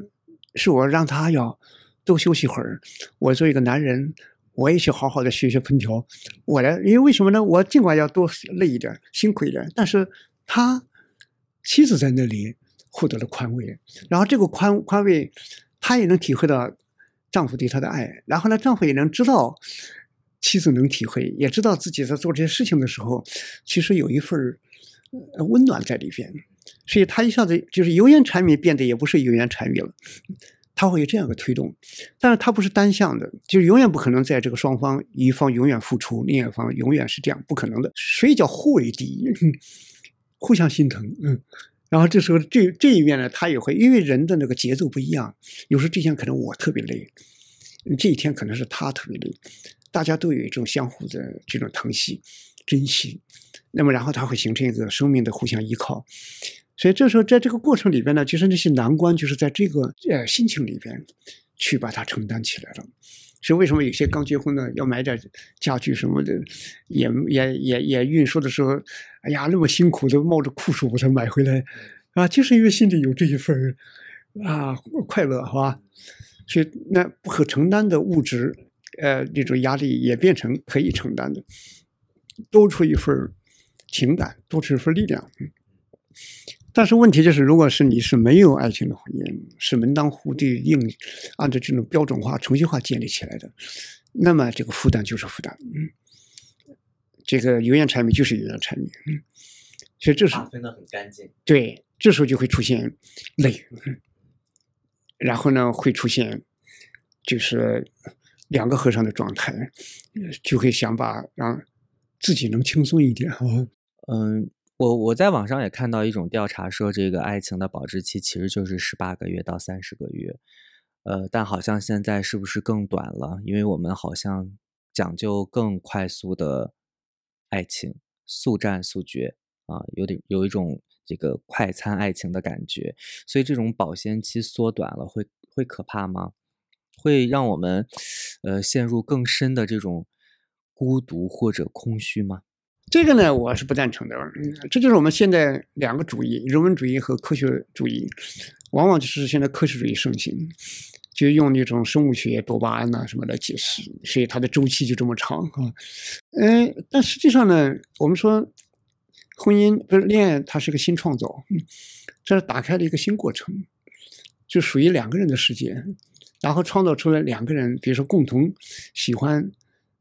是我让他要多休息会儿。我作为一个男人。我也去好好的学学烹调，我呢，因为为什么呢？我尽管要多累一点、辛苦一点，但是他妻子在那里获得了宽慰，然后这个宽宽慰，他也能体会到丈夫对她的爱，然后呢，丈夫也能知道妻子能体会，也知道自己在做这些事情的时候，其实有一份温暖在里边，所以他一下子就是油盐柴米变得也不是油盐柴米了。他会有这样的推动，但是他不是单向的，就是永远不可能在这个双方一方永远付出，另一方永远是这样，不可能的。所以叫互为第一，互相心疼。嗯，然后这时候这这一面呢，他也会因为人的那个节奏不一样，有时候这天可能我特别累，这一天可能是他特别累，大家都有一种相互的这种疼惜、珍惜，那么然后他会形成一个生命的互相依靠。所以这时候，在这个过程里边呢，其实那些难关就是在这个呃心情里边去把它承担起来了。所以为什么有些刚结婚的要买点家具什么的，也也也也运输的时候，哎呀，那么辛苦的冒着酷暑把它买回来，啊，就是因为心里有这一份啊快乐，好吧？所以那不可承担的物质，呃，那种压力也变成可以承担的，多出一份情感，多出一份力量。但是问题就是，如果是你是没有爱情的婚姻，是门当户对硬，按照这种标准化、程序化建立起来的，那么这个负担就是负担，嗯，这个油盐柴米就是油盐柴米，嗯，所以这是分的很干净。对，这时候就会出现累，然后呢会出现就是两个和尚的状态，就会想把让自己能轻松一点啊，嗯。我我在网上也看到一种调查，说这个爱情的保质期其实就是十八个月到三十个月，呃，但好像现在是不是更短了？因为我们好像讲究更快速的爱情，速战速决啊，有点有一种这个快餐爱情的感觉，所以这种保鲜期缩短了，会会可怕吗？会让我们呃陷入更深的这种孤独或者空虚吗？这个呢，我是不赞成的。这就是我们现在两个主义：人文主义和科学主义，往往就是现在科学主义盛行，就用那种生物学多巴胺呐什么来解释，所以它的周期就这么长啊。嗯，但实际上呢，我们说婚姻不是恋爱，它是个新创造，这是打开了一个新过程，就属于两个人的世界，然后创造出来两个人，比如说共同喜欢。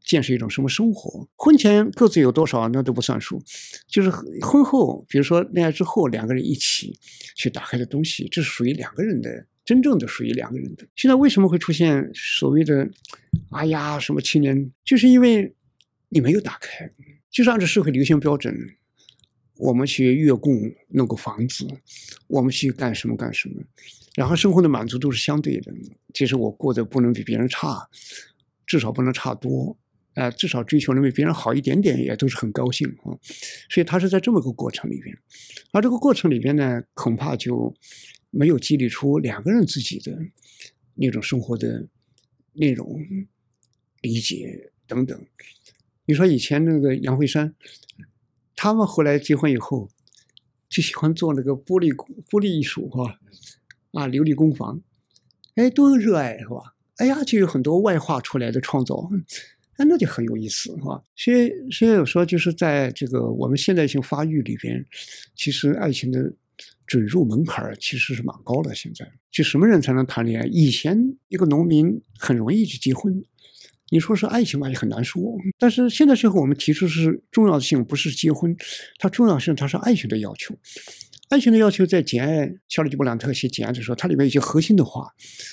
建设一种什么生活？婚前各自有多少那都不算数，就是婚后，比如说恋爱之后，两个人一起去打开的东西，这是属于两个人的，真正的属于两个人的。现在为什么会出现所谓的“哎呀”什么青年？就是因为你没有打开，就是按照社会流行标准，我们去月供弄个房子，我们去干什么干什么，然后生活的满足都是相对的。其实我过得不能比别人差，至少不能差多。啊，至少追求能比别人好一点点，也都是很高兴啊。所以他是在这么个过程里边，而这个过程里边呢，恐怕就没有激励出两个人自己的那种生活的内容、理解等等。你说以前那个杨慧珊，他们后来结婚以后，就喜欢做那个玻璃玻璃艺术，哈？啊，琉璃工坊，哎，多热爱，是吧？哎呀，就有很多外化出来的创造，哎，那就很有意思，是吧？所以，所以有说，就是在这个我们现代性发育里边，其实爱情的准入门槛其实是蛮高的。现在，就什么人才能谈恋爱？以前一个农民很容易就结婚，你说是爱情吧，也很难说。但是现在社会，我们提出是重要性，不是结婚，它重要性它是爱情的要求。安全的要求在《简爱》肖里吉布朗特写《简爱》的时候，它里面有些核心的话，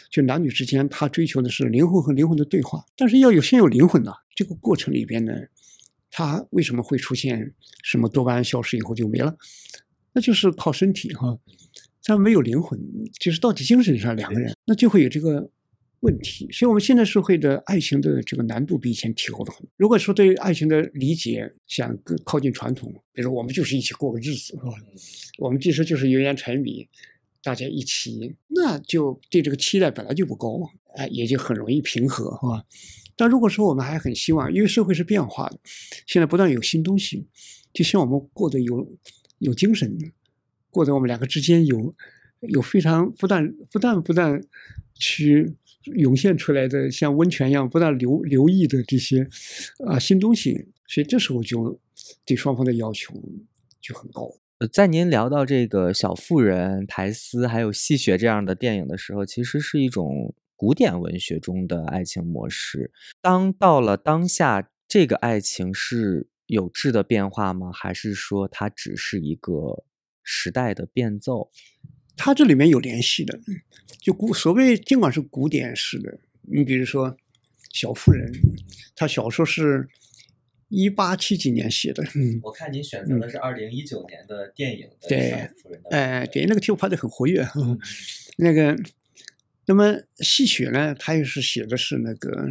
就男女之间，他追求的是灵魂和灵魂的对话，但是要有先有灵魂的。这个过程里边呢，他为什么会出现什么多巴胺消失以后就没了？那就是靠身体哈，他没有灵魂，就是到底精神上两个人，那就会有这个。问题，所以我们现在社会的爱情的这个难度比以前提高了很多。如果说对爱情的理解想更靠近传统，比如我们就是一起过个日子，是吧？我们其实就是油盐柴米，大家一起，那就对这个期待本来就不高，哎，也就很容易平和，是吧？但如果说我们还很希望，因为社会是变化的，现在不断有新东西，就希望我们过得有有精神，过得我们两个之间有有非常不但不但不但去。涌现出来的像温泉一样不断流流溢的这些啊新东西，所以这时候就对双方的要求就很高。呃，在您聊到这个《小妇人》《苔丝》还有《戏谑》这样的电影的时候，其实是一种古典文学中的爱情模式。当到了当下，这个爱情是有质的变化吗？还是说它只是一个时代的变奏？它这里面有联系的，就古所谓尽管是古典式的，你比如说《小妇人》，他小说是一八七几年写的。我看您选择的是二零一九年的电影的《小妇人》。哎，对，那个题目拍的很活跃。那个，那么戏曲呢，它也是写的是那个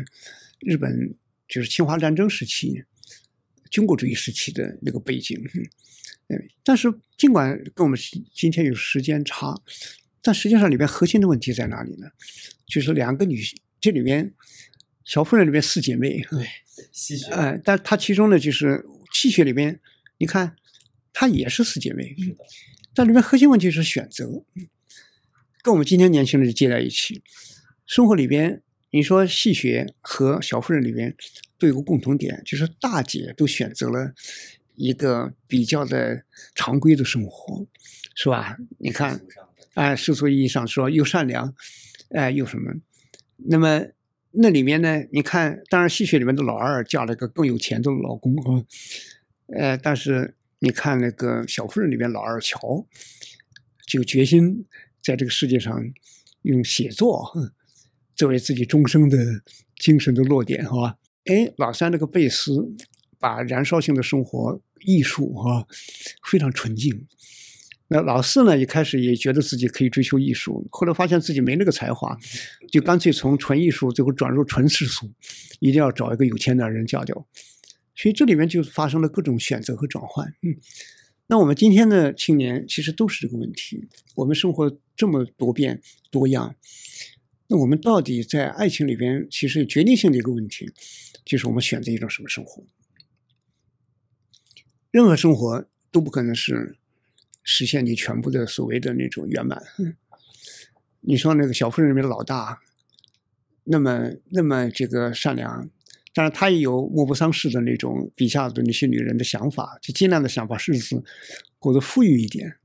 日本，就是侵华战争时期、军国主义时期的那个背景。但是尽管跟我们今天有时间差，但实际上里边核心的问题在哪里呢？就是两个女性，这里面小妇人里面四姐妹，对，戏谑，哎，但她其中呢就是戏谑里边，你看她也是四姐妹，但里面核心问题是选择，跟我们今天年轻人接在一起，生活里边，你说戏谑和小妇人里面都有个共同点，就是大姐都选择了。一个比较的常规的生活，是吧？你看，哎，世俗意义上说又善良，哎，又什么？那么那里面呢？你看，当然戏曲里面的老二嫁了个更有钱的老公啊，呃，但是你看那个小妇人里面老二乔，就决心在这个世界上用写作作为自己终生的精神的落点，好吧？哎，老三那个贝斯。把燃烧性的生活艺术啊，非常纯净。那老四呢，一开始也觉得自己可以追求艺术，后来发现自己没那个才华，就干脆从纯艺术最后转入纯世俗，一定要找一个有钱男人嫁掉。所以这里面就发生了各种选择和转换。嗯，那我们今天的青年其实都是这个问题。我们生活这么多变多样，那我们到底在爱情里边，其实决定性的一个问题，就是我们选择一种什么生活。任何生活都不可能是实现你全部的所谓的那种圆满。你说那个小妇人里面的老大，那么那么这个善良，当然他也有莫不桑式的那种笔下的那些女人的想法，就尽量的想把日子过得富裕一点。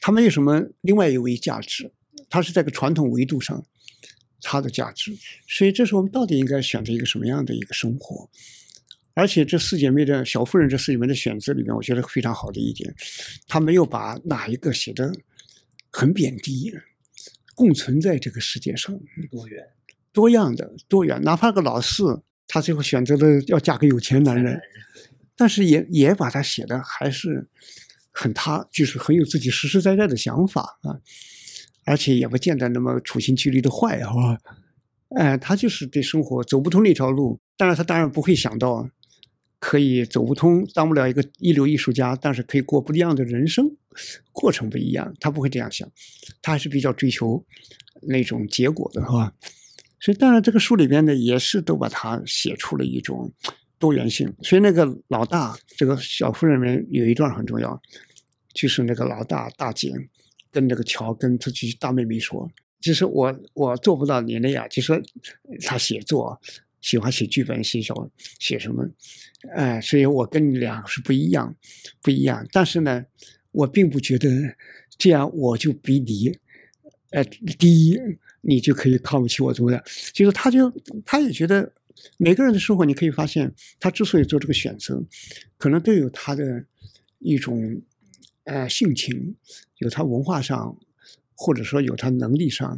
他没有什么另外一位价值，他是在个传统维度上他的价值。所以这时候我们到底应该选择一个什么样的一个生活？而且这四姐妹的小妇人这四姐妹的选择里面，我觉得非常好的一点，她没有把哪一个写的很贬低，共存在这个世界上，多元、多样的、多元。哪怕个老四，她最后选择了要嫁给有钱男人，但是也也把她写的还是很他，就是很有自己实实在在的想法啊，而且也不见得那么处心积虑的坏，好吧？哎，他就是对生活走不通那条路，当然他当然不会想到。可以走不通，当不了一个一流艺术家，但是可以过不一样的人生，过程不一样，他不会这样想，他还是比较追求那种结果的，是吧？所以当然这个书里边呢，也是都把它写出了一种多元性。所以那个老大，这个小夫人里面有一段很重要，就是那个老大大姐跟那个乔跟自己大妹妹说，其实我我做不到你那样，就说他写作喜欢写剧本，写小写什么，哎，所以我跟你俩是不一样，不一样。但是呢，我并不觉得这样我就比你，呃，第一，你就可以看不起我怎么的。就是他就他也觉得每个人的生活，你可以发现，他之所以做这个选择，可能都有他的一种呃性情，有他文化上，或者说有他能力上。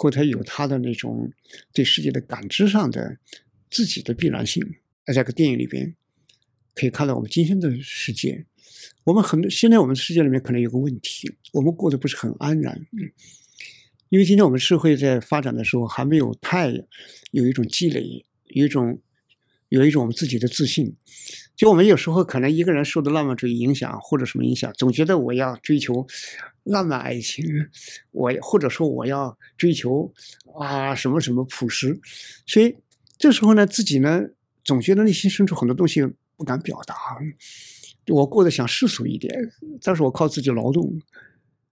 或者有他的那种对世界的感知上的自己的必然性，在这个电影里边可以看到我们今天的世界，我们很多现在我们世界里面可能有个问题，我们过得不是很安然，因为今天我们社会在发展的时候还没有太有一种积累，有一种有一种我们自己的自信。就我们有时候可能一个人受的浪漫主义影响或者什么影响，总觉得我要追求浪漫爱情，我或者说我要追求啊什么什么朴实，所以这时候呢，自己呢总觉得内心深处很多东西不敢表达，我过得想世俗一点，但是我靠自己劳动，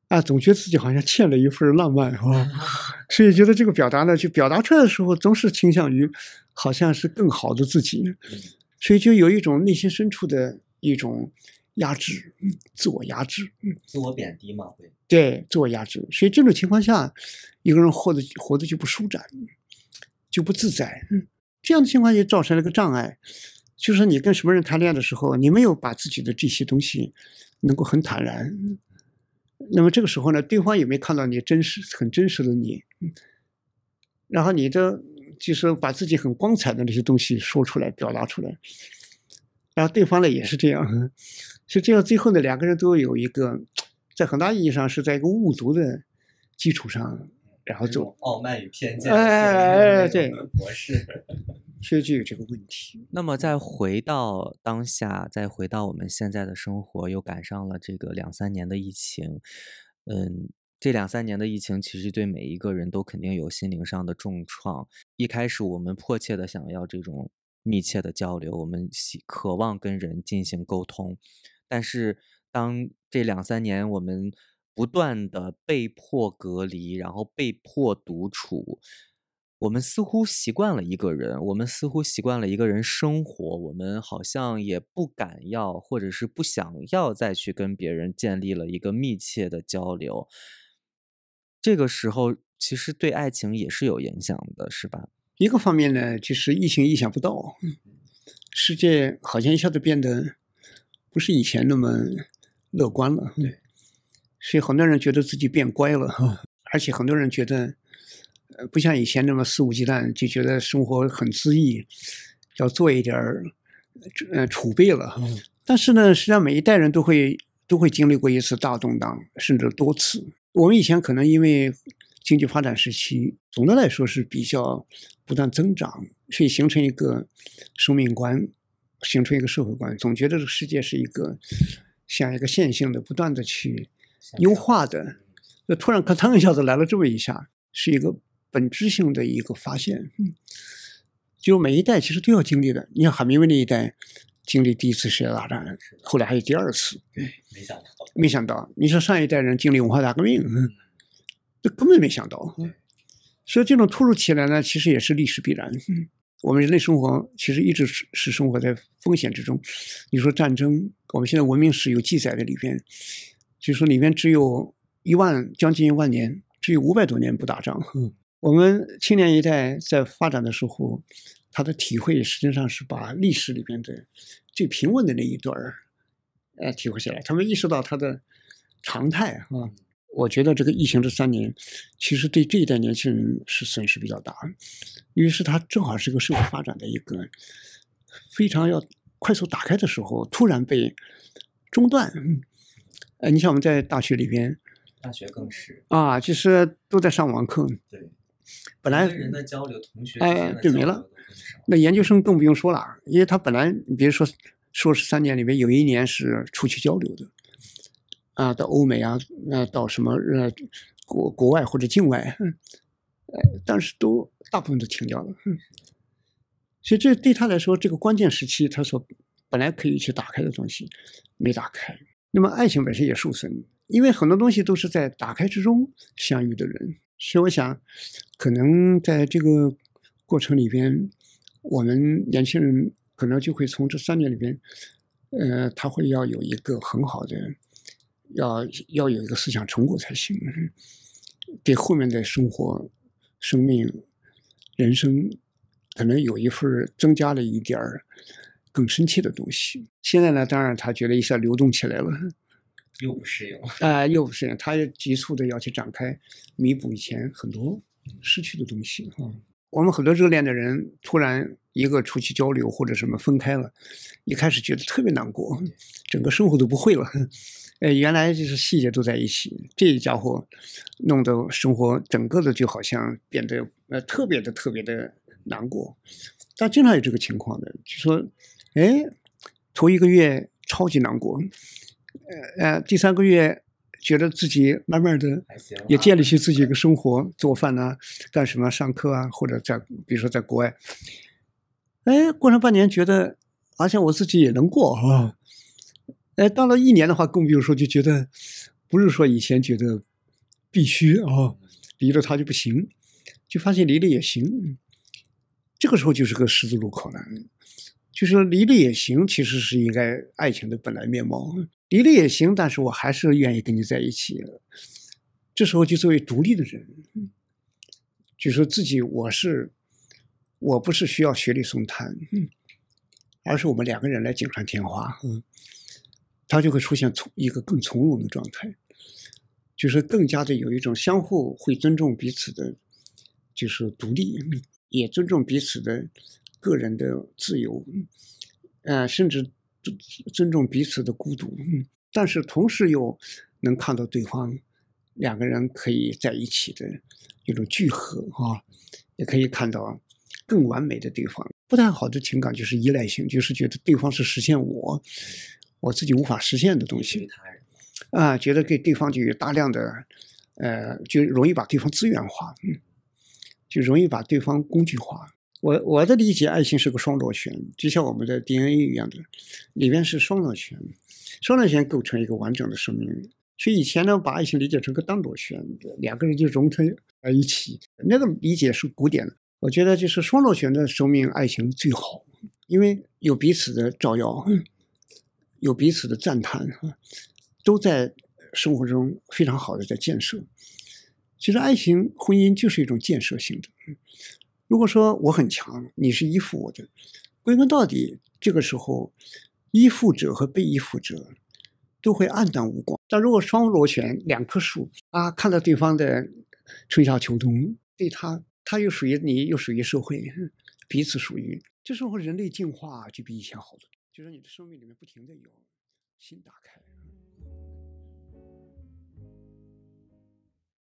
啊，总觉得自己好像欠了一份浪漫，是吧？所以觉得这个表达呢，就表达出来的时候，总是倾向于好像是更好的自己。所以就有一种内心深处的一种压制，自我压制，自我贬低嘛，会对自我压制。所以这种情况下，一个人活得活得就不舒展，就不自在。这样的情况就造成了个障碍，就是你跟什么人谈恋爱的时候，你没有把自己的这些东西能够很坦然，那么这个时候呢，对方也没看到你真实、很真实的你，然后你的。就是把自己很光彩的那些东西说出来、表达出来，然后对方呢也是这样，所以这样最后呢，两个人都有一个，在很大意义上是在一个误读的基础上，然后走傲慢与偏见，哎哎哎，对模式，所以就有这个问题。那么再回到当下，再回到我们现在的生活，又赶上了这个两三年的疫情，嗯。这两三年的疫情，其实对每一个人都肯定有心灵上的重创。一开始，我们迫切的想要这种密切的交流，我们喜渴望跟人进行沟通。但是，当这两三年我们不断的被迫隔离，然后被迫独处，我们似乎习惯了一个人，我们似乎习惯了一个人生活，我们好像也不敢要，或者是不想要再去跟别人建立了一个密切的交流。这个时候其实对爱情也是有影响的，是吧？一个方面呢，就是疫情意想不到，世界好像一下子变得不是以前那么乐观了。对，所以很多人觉得自己变乖了，而且很多人觉得，呃，不像以前那么肆无忌惮，就觉得生活很恣意，要做一点儿呃储备了。但是呢，实际上每一代人都会都会经历过一次大动荡，甚至多次。我们以前可能因为经济发展时期，总的来说是比较不断增长，所以形成一个生命观，形成一个社会观，总觉得这个世界是一个像一个线性的、不断的去优化的。那突然，咔嚓一下子来了这么一下，是一个本质性的一个发现。就每一代其实都要经历的。你看海明威那一代。经历第一次世界大战，后来还有第二次。对，没想到，没想到。你说上一代人经历文化大革命，这根本没想到。所以这种突如其来呢，其实也是历史必然。我们人类生活其实一直是是生活在风险之中。你说战争，我们现在文明史有记载的里边，就说里面只有一万将近一万年，只有五百多年不打仗。我们青年一代在发展的时候。他的体会实际上是把历史里边的最平稳的那一段儿，呃，体会下来。他们意识到它的常态啊。我觉得这个疫情这三年，其实对这一代年轻人是损失比较大，因为是他正好是个社会发展的一个非常要快速打开的时候，突然被中断。呃，你像我们在大学里边，大学更是啊，其实都在上网课。对，本来人的交流，同学哎，对没了。那研究生更不用说了，因为他本来，比如说硕士三年里面有一年是出去交流的，啊，到欧美啊，呃，到什么呃国国外或者境外，呃，但是都大部分都停掉了。所以这对他来说，这个关键时期，他说本来可以去打开的东西没打开。那么爱情本身也受损，因为很多东西都是在打开之中相遇的人。所以我想，可能在这个过程里边，我们年轻人可能就会从这三年里边，呃，他会要有一个很好的，要要有一个思想成果才行，给后面的生活、生命、人生，可能有一份增加了一点儿更深切的东西。现在呢，当然他觉得一下流动起来了。又不适应啊，又不适应，他也急促的要去展开，弥补以前很多失去的东西啊。我们很多热恋的人，突然一个出去交流或者什么分开了，一开始觉得特别难过，整个生活都不会了。呃，原来就是细节都在一起，这一家伙弄得生活整个的就好像变得呃特别的特别的难过。但经常有这个情况的，就说，哎，头一个月超级难过。呃呃，第三个月觉得自己慢慢的也建立起自己一个生活，做饭呐，干什么，上课啊，或者在比如说在国外，哎，过上半年觉得，而且我自己也能过啊，哎，到了一年的话，更比如说就觉得，不是说以前觉得必须啊，离了他就不行，就发现离了也行，这个时候就是个十字路口了。就是说离了也行，其实是应该爱情的本来面貌。离了也行，但是我还是愿意跟你在一起。这时候就作为独立的人，就说自己我是，我不是需要雪里送炭，而是我们两个人来锦上添花。嗯，他就会出现从一个更从容的状态，就是更加的有一种相互会尊重彼此的，就是独立，也尊重彼此的。个人的自由，呃，甚至尊尊重彼此的孤独，但是同时又能看到对方两个人可以在一起的一种聚合啊，也可以看到更完美的对方。不太好的情感就是依赖性，就是觉得对方是实现我我自己无法实现的东西啊，觉得给对方就有大量的呃，就容易把对方资源化，嗯，就容易把对方工具化。我我的理解，爱情是个双螺旋，就像我们的 DNA 一样的，里面是双螺旋，双螺旋构成一个完整的生命。所以以前呢，把爱情理解成个单螺旋，两个人就融成在一起，那个理解是古典的。我觉得就是双螺旋的生命爱情最好，因为有彼此的照耀，有彼此的赞叹，都在生活中非常好的在建设。其实爱情婚姻就是一种建设性的。如果说我很强，你是依附我的，归根到底，这个时候，依附者和被依附者都会黯淡无光。但如果双螺旋两棵树啊，看到对方的春夏秋冬，对他，他又属于你，又属于社会，彼此属于，这时候人类进化就比以前好多，就是你的生命里面不停的有新打开。